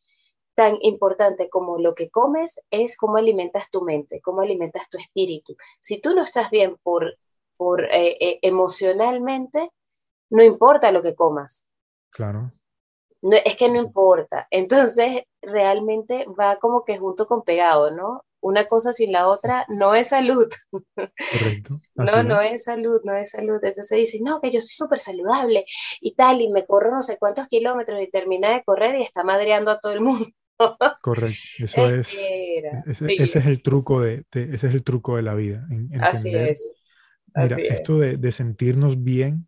tan importante como lo que comes es cómo alimentas tu mente, cómo alimentas tu espíritu. Si tú no estás bien por, por eh, eh, emocionalmente, no importa lo que comas. Claro. No, es que no importa. Entonces, realmente va como que junto con pegado, ¿no? una cosa sin la otra no es salud. Correcto. no, no es salud, no es salud. Entonces dice, no, que yo soy súper saludable y tal, y me corro no sé cuántos kilómetros y termina de correr y está madreando a todo el mundo. Correcto, eso es, ese, es el truco de, ese es el truco de la vida. Así es. mira, esto de, de, sentirnos bien,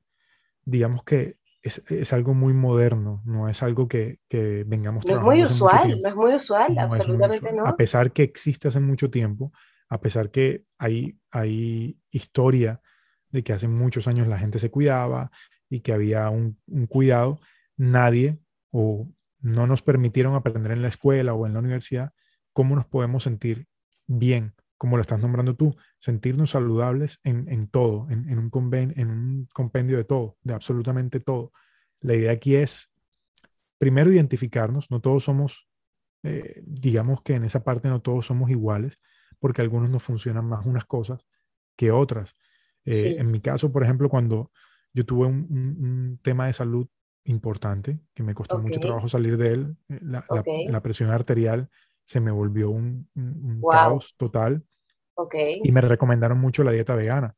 digamos que es, algo muy moderno, no es algo que, que vengamos No es muy usual, no es muy usual, absolutamente no. A pesar que existe hace mucho tiempo, a pesar que hay, hay historia de que hace muchos años la gente se cuidaba y que había un, un cuidado, nadie o no nos permitieron aprender en la escuela o en la universidad cómo nos podemos sentir bien, como lo estás nombrando tú, sentirnos saludables en, en todo, en, en, un en un compendio de todo, de absolutamente todo. La idea aquí es, primero, identificarnos, no todos somos, eh, digamos que en esa parte no todos somos iguales, porque algunos nos funcionan más unas cosas que otras. Eh, en mi caso, por ejemplo, cuando yo tuve un, un, tema de salud importante, que me costó mucho trabajo salir de él, eh, la, la, presión arterial se me volvió un, un caos total. Y me recomendaron mucho la dieta vegana.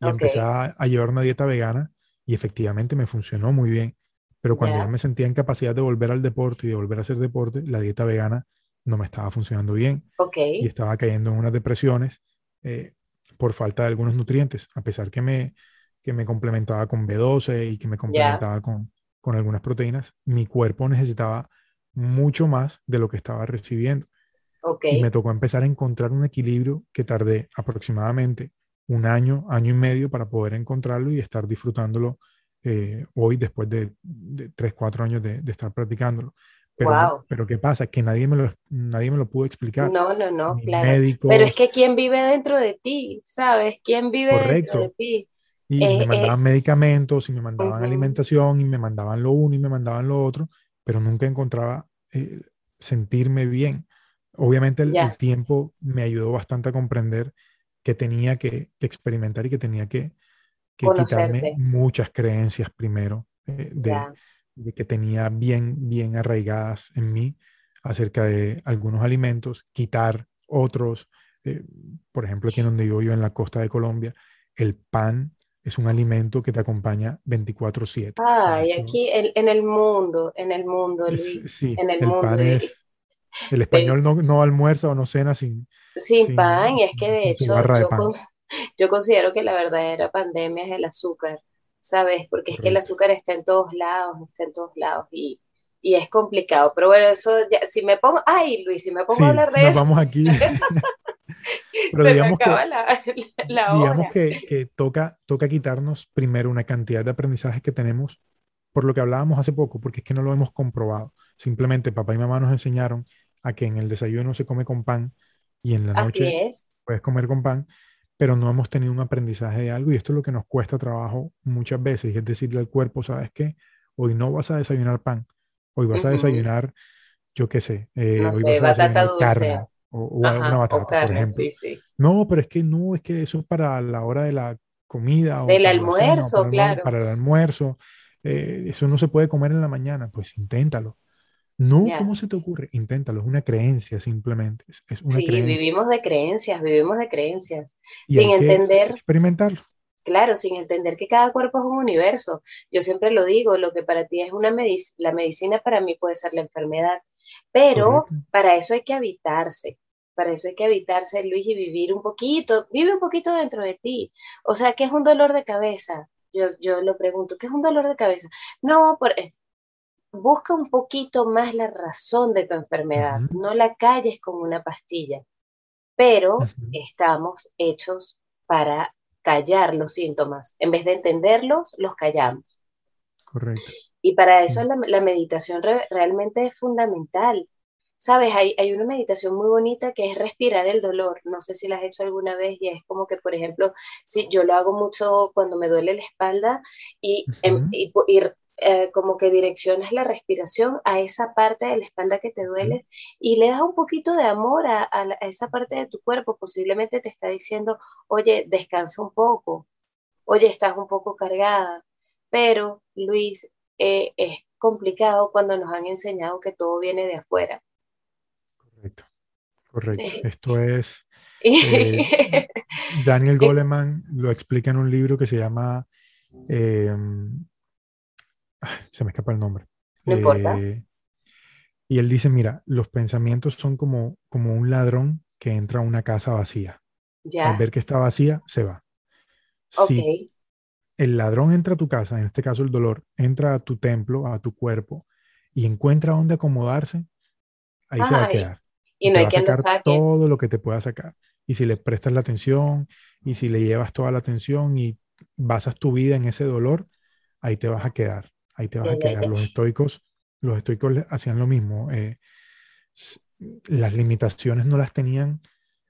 Y empecé a, llevar una dieta vegana y efectivamente me funcionó muy bien. Pero cuando ya me sentía en capacidad de volver al deporte y de volver a hacer deporte, la dieta vegana no me estaba funcionando bien. Y estaba cayendo en unas depresiones eh, por falta de algunos nutrientes, a pesar que me, que me complementaba con B12 y que me complementaba con, con algunas proteínas, mi cuerpo necesitaba mucho más de lo que estaba recibiendo. Y me tocó empezar a encontrar un equilibrio que tardé aproximadamente un año, año y medio para poder encontrarlo y estar disfrutándolo eh, hoy después de, tres, cuatro años de, estar practicándolo. Pero, pero ¿qué pasa? Que nadie me, lo, nadie me lo pudo explicar. No, no, no, claro. pero es que ¿quién vive dentro de ti? ¿Sabes? ¿Quién vive dentro de ti? Y me eh, mandaban eh, medicamentos y me mandaban alimentación y me mandaban lo uno y me mandaban lo otro, pero nunca encontraba sentirme bien. Obviamente el, tiempo me ayudó bastante a comprender que tenía que, experimentar y que tenía que, quitarme muchas creencias primero eh, de, que tenía bien, bien arraigadas en mí acerca de algunos alimentos, quitar otros. Eh, por ejemplo, aquí donde vivo yo en la costa de Colombia, el pan es un alimento que te acompaña 24/7. Ah, y aquí en, el mundo, en el mundo, sí, en el, mundo. Pan es, el español no, no, almuerza o no cena sin, sin, pan, y es que de hecho yo, considero que la verdadera pandemia es el azúcar, ¿sabes? Porque es que el azúcar está en todos lados, está en todos lados y, y es complicado. Pero bueno, eso ya, si me pongo, ay Luis, si me pongo a hablar de nos eso. vamos aquí. Pero digamos, que, digamos que, que, toca, toca quitarnos primero una cantidad de aprendizajes que tenemos por lo que hablábamos hace poco, porque es que no lo hemos comprobado. Simplemente papá y mamá nos enseñaron a que en el desayuno se come con pan y en la noche puedes comer con pan, pero no hemos tenido un aprendizaje de algo y esto es lo que nos cuesta trabajo muchas veces, es decirle al cuerpo, ¿sabes qué? Hoy no vas a desayunar pan, hoy vas a desayunar, yo qué sé, eh, hoy vas a desayunar carne o, una batata, por ejemplo. No, pero es que no, es que eso es para la hora de la comida. O Del almuerzo, claro. para el almuerzo. Eh, eso no se puede comer en la mañana, pues inténtalo. No, ¿cómo se te ocurre? Inténtalo, es una creencia simplemente. Es, una sí, vivimos de creencias, vivimos de creencias. sin entender. experimentarlo. Claro, sin entender que cada cuerpo es un universo. Yo siempre lo digo, lo que para ti es una medicina, la medicina para mí puede ser la enfermedad. Pero para eso hay que habitarse. Para eso hay que habitarse, Luis, y vivir un poquito. Vive un poquito dentro de ti. O sea, ¿qué es un dolor de cabeza? Yo, yo lo pregunto, ¿qué es un dolor de cabeza? No, por, eh, busca un poquito más la razón de tu enfermedad, no la calles como una pastilla, pero estamos hechos para callar los síntomas. En vez de entenderlos, los callamos. Correcto. Y para eso la, meditación realmente es fundamental. Sabes, hay, hay, una meditación muy bonita que es respirar el dolor. No sé si la has hecho alguna vez y es como que, por ejemplo, si yo lo hago mucho cuando me duele la espalda y, em, y, eh, como que direccionas la respiración a esa parte de la espalda que te duele y le das un poquito de amor a, esa parte de tu cuerpo. Posiblemente te está diciendo, oye, descansa un poco, oye, estás un poco cargada. Pero, Luis, eh, es complicado cuando nos han enseñado que todo viene de afuera. Correcto. Correcto. Esto es. Eh, Daniel Goleman lo explica en un libro que se llama. Se me escapa el nombre. No importa. Eh, y él dice: Mira, los pensamientos son como, como un ladrón que entra a una casa vacía. Ya. Al ver que está vacía, se va. Si el ladrón entra a tu casa, en este caso el dolor, entra a tu templo, a tu cuerpo, y encuentra dónde acomodarse, ahí se va a quedar. Y, no hay quien lo saque. Todo lo que te pueda sacar. Y si le prestas la atención, y si le llevas toda la atención y basas tu vida en ese dolor, ahí te vas a quedar. Ahí te vas a quedar. Los estoicos, los estoicos hacían lo mismo. Eh, las limitaciones no las tenían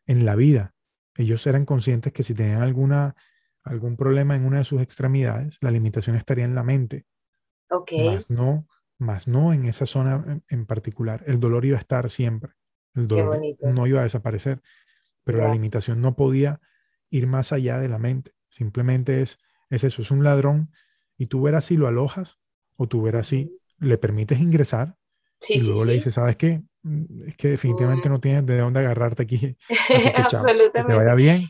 en la vida. Ellos eran conscientes que si tenían alguna algún problema en una de sus extremidades, la limitación estaría en la mente. Ok. Más no, más no en esa zona en, particular. El dolor iba a estar siempre. El dolor no iba a desaparecer. Pero la limitación no podía ir más allá de la mente. Simplemente es, es eso, es un ladrón y tú verás si lo alojas o tú verás si le permites ingresar y luego le dices, ¿sabes qué? Mm, es que definitivamente mm. no tienes de dónde agarrarte aquí. Absolutamente. que te vaya bien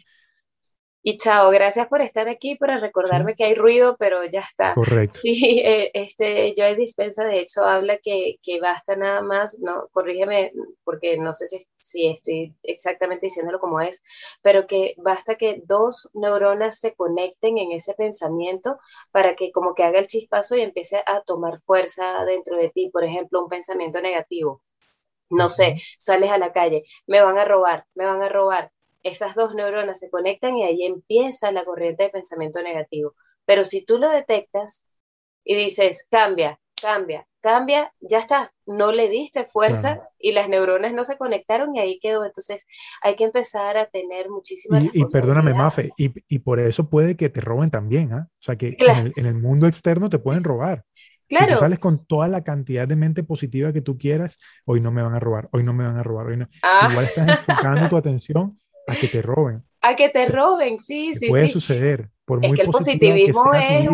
y chao, gracias por estar aquí, para recordarme que hay ruido, pero ya está. Correcto. Sí, eh, este, Joy Dispensa de hecho habla que, que, basta nada más, no, corrígeme porque no sé si, si estoy exactamente diciéndolo como es, pero que basta que dos neuronas se conecten en ese pensamiento para que como que haga el chispazo y empiece a tomar fuerza dentro de ti, por ejemplo, un pensamiento negativo. No sé, sales a la calle, me van a robar, me van a robar, esas dos neuronas se conectan y ahí empieza la corriente de pensamiento negativo. Pero si tú lo detectas y dices, cambia, cambia, cambia, ya está, no le diste fuerza y las neuronas no se conectaron y ahí quedó. Entonces hay que empezar a tener muchísima Y, y perdóname, Mafe, y, y, por eso puede que te roben también, ¿ah? O sea, que en, el, mundo externo te pueden robar. Claro. Si tú sales con toda la cantidad de mente positiva que tú quieras, hoy no me van a robar, hoy no me van a robar, hoy no. Ah. Igual estás enfocando tu atención a que te roben. A que te roben, sí, sí. Puede suceder. Por es muy que el positivismo es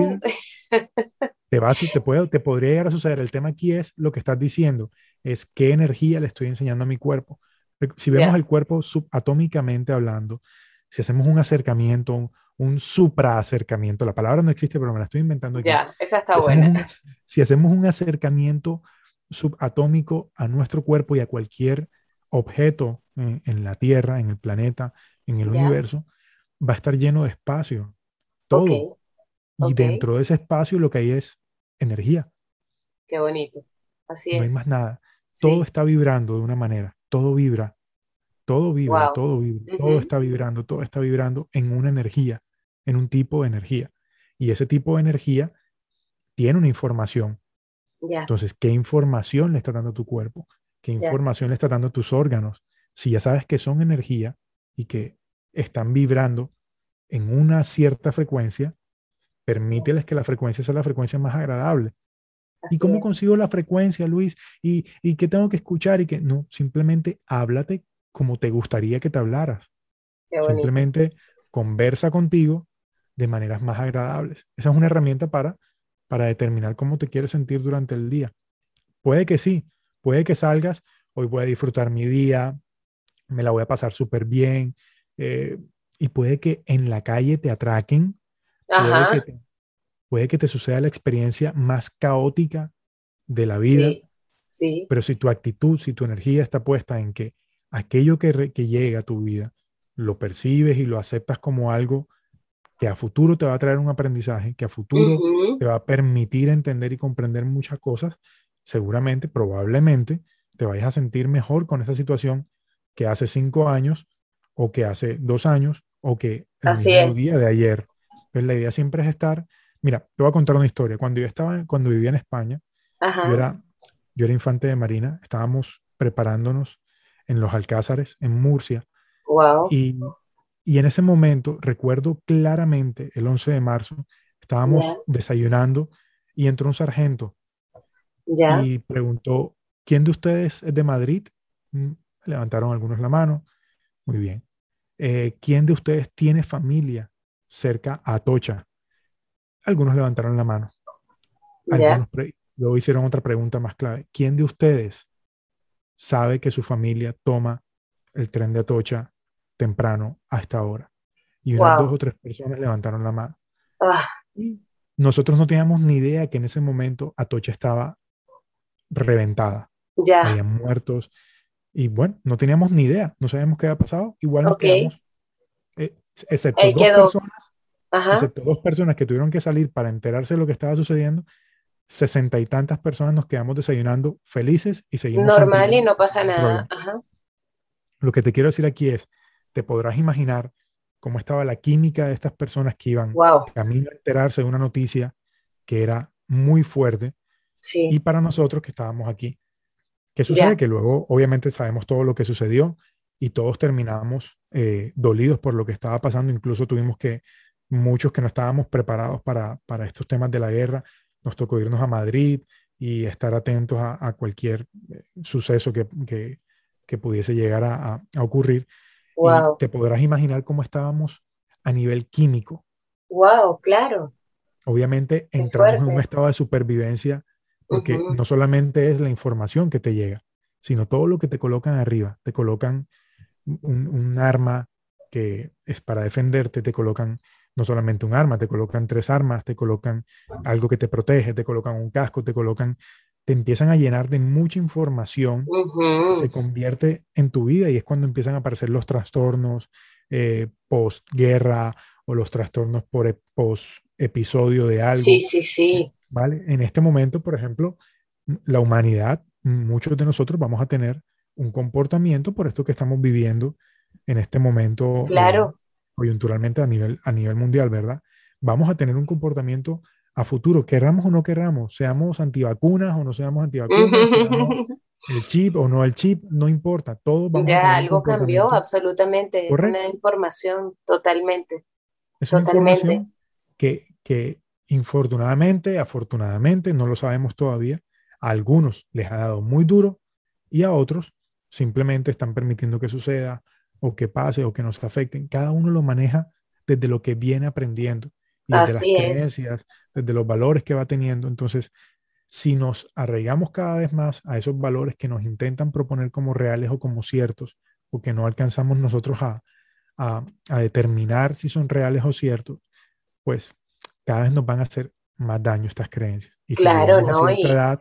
te, va, te, puede, te podría llegar a suceder. El tema aquí es lo que estás diciendo, es qué energía le estoy enseñando a mi cuerpo. Si vemos el cuerpo subatómicamente hablando, si hacemos un acercamiento, un, un supraacercamiento, la palabra no existe, pero me la estoy inventando aquí. Ya, esa está buena. si hacemos un acercamiento subatómico a nuestro cuerpo y a cualquier objeto en, la Tierra, en el planeta, en el universo, va a estar lleno de espacio. Todo. Y dentro de ese espacio lo que hay es energía. Qué bonito. Así es. No hay más nada. Todo está vibrando de una manera. Todo vibra. Todo vibra, todo vibra. Todo está vibrando, todo está vibrando en una energía, en un tipo de energía. Y ese tipo de energía tiene una información. Entonces, ¿qué información le está dando tu cuerpo? ¿Qué información le está dando tus órganos? Si ya sabes que son energía y que están vibrando en una cierta frecuencia, permíteles que la frecuencia sea la frecuencia más agradable. ¿Y cómo consigo la frecuencia, Luis? ¿Y, ¿Y qué tengo que escuchar? Y que no, simplemente háblate como te gustaría que te hablaras. Simplemente conversa contigo de maneras más agradables. Esa es una herramienta para, para determinar cómo te quieres sentir durante el día. Puede que sí, Puede que salgas, hoy voy a disfrutar mi día, me la voy a pasar súper bien, eh, y puede que en la calle te atraquen, puede que, te, suceda la experiencia más caótica de la vida, sí, pero si tu actitud, si tu energía está puesta en que aquello que, que llega a tu vida, lo percibes y lo aceptas como algo que a futuro te va a traer un aprendizaje, que a futuro te va a permitir entender y comprender muchas cosas, seguramente, probablemente, te vayas a sentir mejor con esa situación que hace cinco años o que hace dos años o que el día de ayer. Entonces, la idea siempre es estar. Mira, te voy a contar una historia. Cuando yo estaba, cuando vivía en España, yo era, yo era infante de marina, estábamos preparándonos en los Alcázares, en Murcia. Wow. Y, y, en ese momento, recuerdo claramente, el 11 de marzo, estábamos desayunando y entró un sargento y preguntó, ¿quién de ustedes es de Madrid? Mm, levantaron algunos la mano. Muy bien. Eh, ¿Quién de ustedes tiene familia cerca a Atocha? Algunos levantaron la mano. luego hicieron otra pregunta más clave. ¿Quién de ustedes sabe que su familia toma el tren de Atocha temprano a esta hora. Y unas dos o tres personas levantaron la mano. Ah. Nosotros no teníamos ni idea que en ese momento Atocha estaba reventada. Ya. Había muertos. Y bueno, no teníamos ni idea, no sabíamos qué había pasado. Igual nos quedamos, eh, excepto, dos personas, excepto dos personas que tuvieron que salir para enterarse de lo que estaba sucediendo, sesenta y tantas personas nos quedamos desayunando felices y seguimos. Normal y no pasa nada. Lo que te quiero decir aquí es, te podrás imaginar cómo estaba la química de estas personas que iban a camino a enterarse de una noticia que era muy fuerte y para nosotros que estábamos aquí. ¿Qué sucede? Que luego obviamente sabemos todo lo que sucedió y todos terminamos eh, dolidos por lo que estaba pasando. Incluso tuvimos que, muchos que no estábamos preparados para, para estos temas de la guerra, nos tocó irnos a Madrid y estar atentos a, cualquier eh, suceso que, que, que, pudiese llegar a, a ocurrir. Y te podrás imaginar cómo estábamos a nivel químico. Wow, claro. Obviamente entramos en un estado de supervivencia porque no solamente es la información que te llega, sino todo lo que te colocan arriba. Te colocan un, un arma que es para defenderte, te colocan no solamente un arma, te colocan tres armas, te colocan algo que te protege, te colocan un casco, te colocan, te empiezan a llenar de mucha información, se convierte en tu vida y es cuando empiezan a aparecer los trastornos eh, post-guerra o los trastornos por e, post-episodio de algo. Sí, sí, sí. ¿Vale? En este momento, por ejemplo, la humanidad, muchos de nosotros vamos a tener un comportamiento por esto que estamos viviendo en este momento. Claro coyunturalmente a nivel, a nivel mundial, ¿verdad? Vamos a tener un comportamiento a futuro, querramos o no querramos, seamos antivacunas o no seamos antivacunas, seamos el chip o no el chip, no importa, todo vamos Ya algo cambió absolutamente, una información totalmente. Es una información que, que infortunadamente, afortunadamente, no lo sabemos todavía, a algunos les ha dado muy duro y a otros simplemente están permitiendo que suceda o que pase o que nos afecten, cada uno lo maneja desde lo que viene aprendiendo y desde las creencias, desde los valores que va teniendo. Entonces, si nos arraigamos cada vez más a esos valores que nos intentan proponer como reales o como ciertos, o que no alcanzamos nosotros a, a, determinar si son reales o ciertos, pues cada vez nos van a hacer más daño estas creencias. Y claro, ¿no? edad,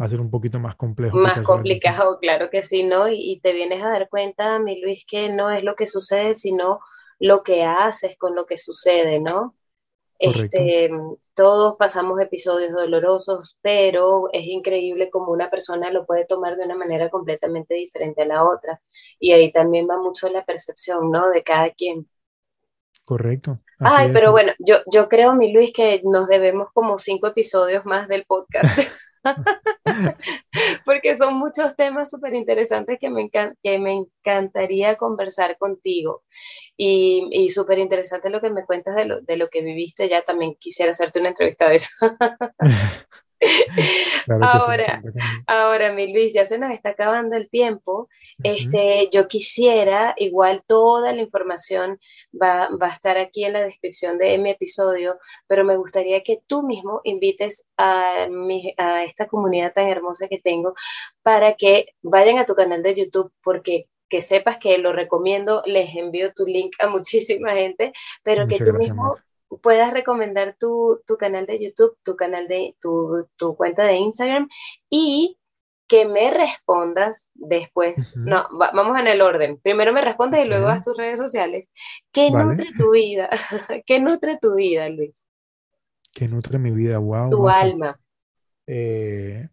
va a ser un poquito más complejo. Más complicado, claro que sí, ¿no? Y, te vienes a dar cuenta, mi Luis, que no es lo que sucede, sino lo que haces con lo que sucede, ¿no? Este, todos pasamos episodios dolorosos, pero es increíble como una persona lo puede tomar de una manera completamente diferente a la otra. Y ahí también va mucho la percepción, ¿no? De cada quien. Correcto. Ay, pero bueno, yo, yo creo, mi Luis, que nos debemos como cinco episodios más del podcast. porque son muchos temas súper interesantes que me, que me encantaría conversar contigo. Y, y súper interesante lo que me cuentas de lo, de lo que viviste. Ya también quisiera hacerte una entrevista de eso. ahora, ahora, mi Luis, ya se nos está acabando el tiempo. Este, yo quisiera, igual toda la información va, va, a estar aquí en la descripción de mi episodio, pero me gustaría que tú mismo invites a, mi, a esta comunidad tan hermosa que tengo para que vayan a tu canal de YouTube, porque que sepas que lo recomiendo, les envío tu link a muchísima gente, pero que tú mismo puedas recomendar tu, canal de YouTube, tu canal de tu, cuenta de Instagram y que me respondas después. No, vamos en el orden. Primero me respondes y luego vas a tus redes sociales. ¿Qué nutre tu vida? ¿Qué nutre tu vida, Luis? ¿Qué nutre mi vida? Wow. Tu alma. Eh,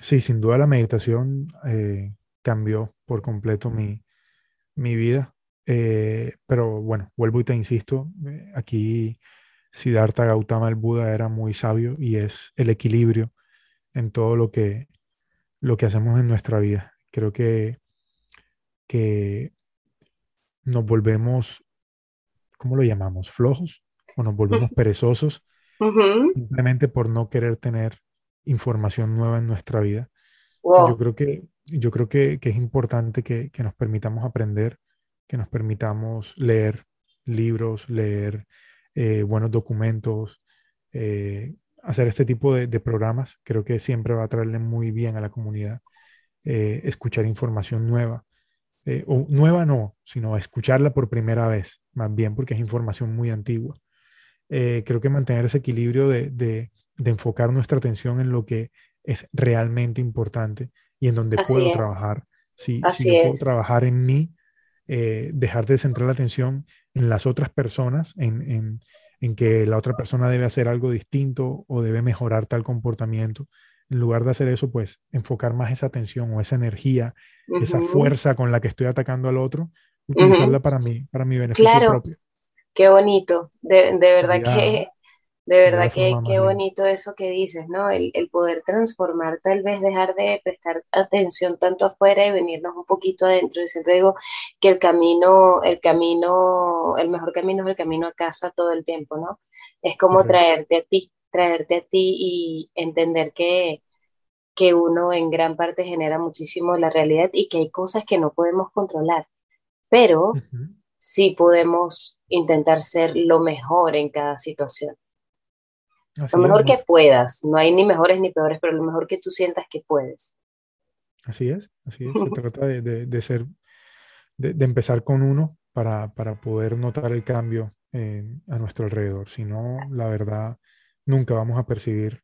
sí, sin duda la meditación eh, cambió por completo mi, mi vida. Eh, pero bueno, vuelvo y te insisto, eh, aquí Siddhartha Gautama el Buda era muy sabio y es el equilibrio en todo lo que, lo que hacemos en nuestra vida. Creo que, que nos volvemos, ¿cómo lo llamamos? ¿Flojos? ¿O nos volvemos perezosos? Simplemente por no querer tener información nueva en nuestra vida. Yo creo que, yo creo que, que es importante que, que, nos permitamos aprender que nos permitamos leer libros, leer eh, buenos documentos, eh, hacer este tipo de, programas. Creo que siempre va a traerle muy bien a la comunidad, eh, escuchar información nueva o nueva no, sino escucharla por primera vez, más bien porque es información muy antigua. Creo que mantener ese equilibrio de, de, enfocar nuestra atención en lo que es realmente importante y en donde puedo trabajar. Si, si yo puedo trabajar en mí, eh, dejar de centrar la atención en las otras personas, en, en, en, que la otra persona debe hacer algo distinto o debe mejorar tal comportamiento. En lugar de hacer eso, pues enfocar más esa atención o esa energía, esa fuerza con la que estoy atacando al otro, utilizarla para mí, para mi beneficio propio. Qué bonito, de, de verdad que de verdad que qué bonito eso que dices, ¿no? El, poder transformar, tal vez dejar de prestar atención tanto afuera y venirnos un poquito adentro. Yo siempre digo que el camino, el camino, el mejor camino es el camino a casa todo el tiempo, ¿no? Es como traerte a ti, traerte a ti y entender que, que uno en gran parte genera muchísimo la realidad y que hay cosas que no podemos controlar, pero sí podemos intentar ser lo mejor en cada situación lo mejor que puedas. No hay ni mejores ni peores, pero lo mejor que tú sientas que puedes. Así es, así es. Se trata de, ser, de, empezar con uno para, poder notar el cambio a nuestro alrededor. Si no, la verdad, nunca vamos a percibir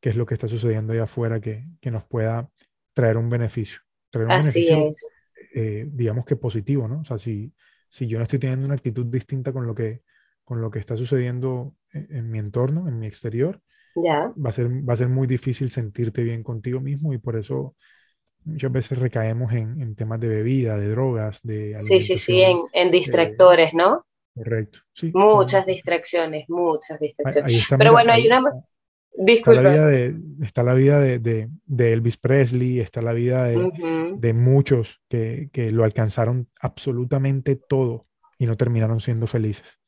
qué es lo que está sucediendo allá afuera que, nos pueda traer un beneficio. Traer un así es. Eh, digamos que positivo, ¿no? O sea, si, si yo no estoy teniendo una actitud distinta con lo que, con lo que está sucediendo en, mi entorno, en mi exterior, ya. Va, a ser, va a ser muy difícil sentirte bien contigo mismo y por eso muchas veces recaemos en, temas de bebida, de drogas, de... Sí, sí, sí, en, distractores, ¿no? Correcto, sí. Muchas distracciones, muchas distracciones. Pero bueno, hay una... Disculpa. Está la vida, de, está la vida de, de, Elvis Presley, está la vida de, de muchos que, que, lo alcanzaron absolutamente todo y no terminaron siendo felices.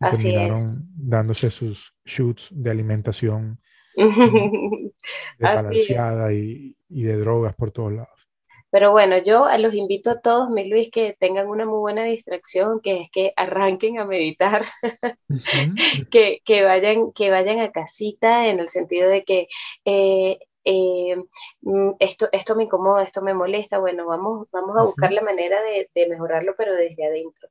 Así terminaron dándose sus shoots de alimentación balanceada y, y, de drogas por todos lados. Pero bueno, yo los invito a todos, mi Luis, que tengan una muy buena distracción, que es que arranquen a meditar, que, que, vayan, que vayan a casita en el sentido de que eh, eh, mm, esto, esto me incomoda, esto me molesta, bueno, vamos, vamos a buscar la manera de, de, mejorarlo, pero desde adentro.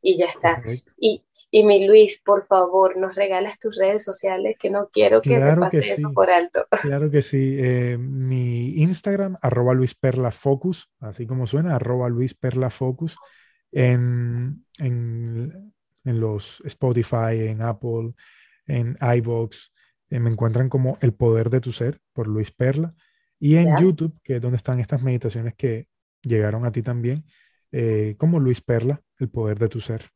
Y ya está. Y, y mi Luis, por favor, nos regalas tus redes sociales, que no quiero que se pase eso por alto. Claro que sí. Eh, mi Instagram, arroba Luis Perla Focus, así como suena, arroba Luis Perla Focus, en, en, en los Spotify, en Apple, en iVoox. Eh, me encuentran como El Poder de tu Ser, por Luis Perla. Y en YouTube, que es donde están estas meditaciones que llegaron a ti también, eh, como Luis Perla, El Poder de tu Ser.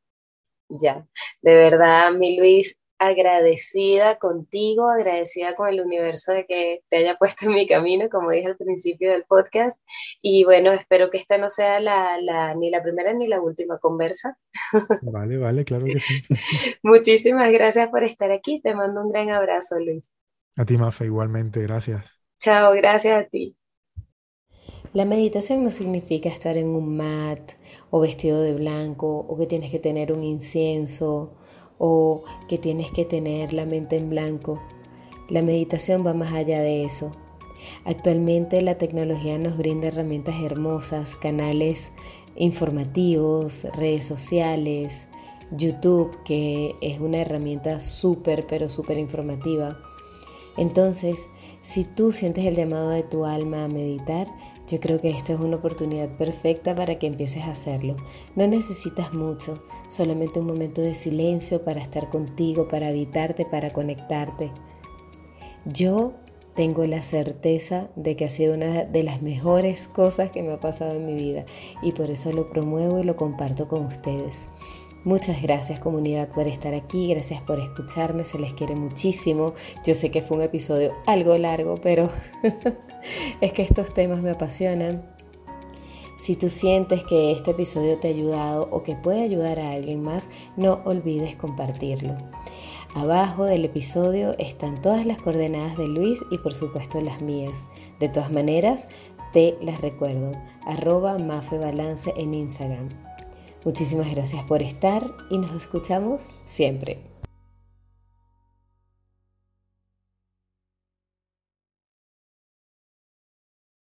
Ya, de verdad, mi Luis, agradecida contigo, agradecida con el universo de que te haya puesto en mi camino, como dije al principio del podcast. Y bueno, espero que esta no sea la, la, ni la primera ni la última conversa. Vale, vale, claro que sí. Muchísimas gracias por estar aquí. Te mando un gran abrazo, Luis. A ti, Mafe, igualmente. Gracias. Chao, gracias a ti. La meditación no significa estar en un mat o vestido de blanco o que tienes que tener un incienso o que tienes que tener la mente en blanco. La meditación va más allá de eso. Actualmente la tecnología nos brinda herramientas hermosas, canales informativos, redes sociales, YouTube, que es una herramienta súper, pero súper informativa. Entonces, si tú sientes el llamado de tu alma a meditar, yo creo que esta es una oportunidad perfecta para que empieces a hacerlo. No necesitas mucho, solamente un momento de silencio para estar contigo, para habitarte, para conectarte. Yo tengo la certeza de que ha sido una de las mejores cosas que me ha pasado en mi vida y por eso lo promuevo y lo comparto con ustedes. Muchas gracias comunidad por estar aquí, gracias por escucharme, se les quiere muchísimo. Yo sé que fue un episodio algo largo, pero es que estos temas me apasionan. Si tú sientes que este episodio te ha ayudado o que puede ayudar a alguien más, no olvides compartirlo. Abajo del episodio están todas las coordenadas de Luis y por supuesto las mías. De todas maneras, te las recuerdo. Arroba Mafebalance en Instagram. Muchísimas gracias por estar y nos escuchamos siempre.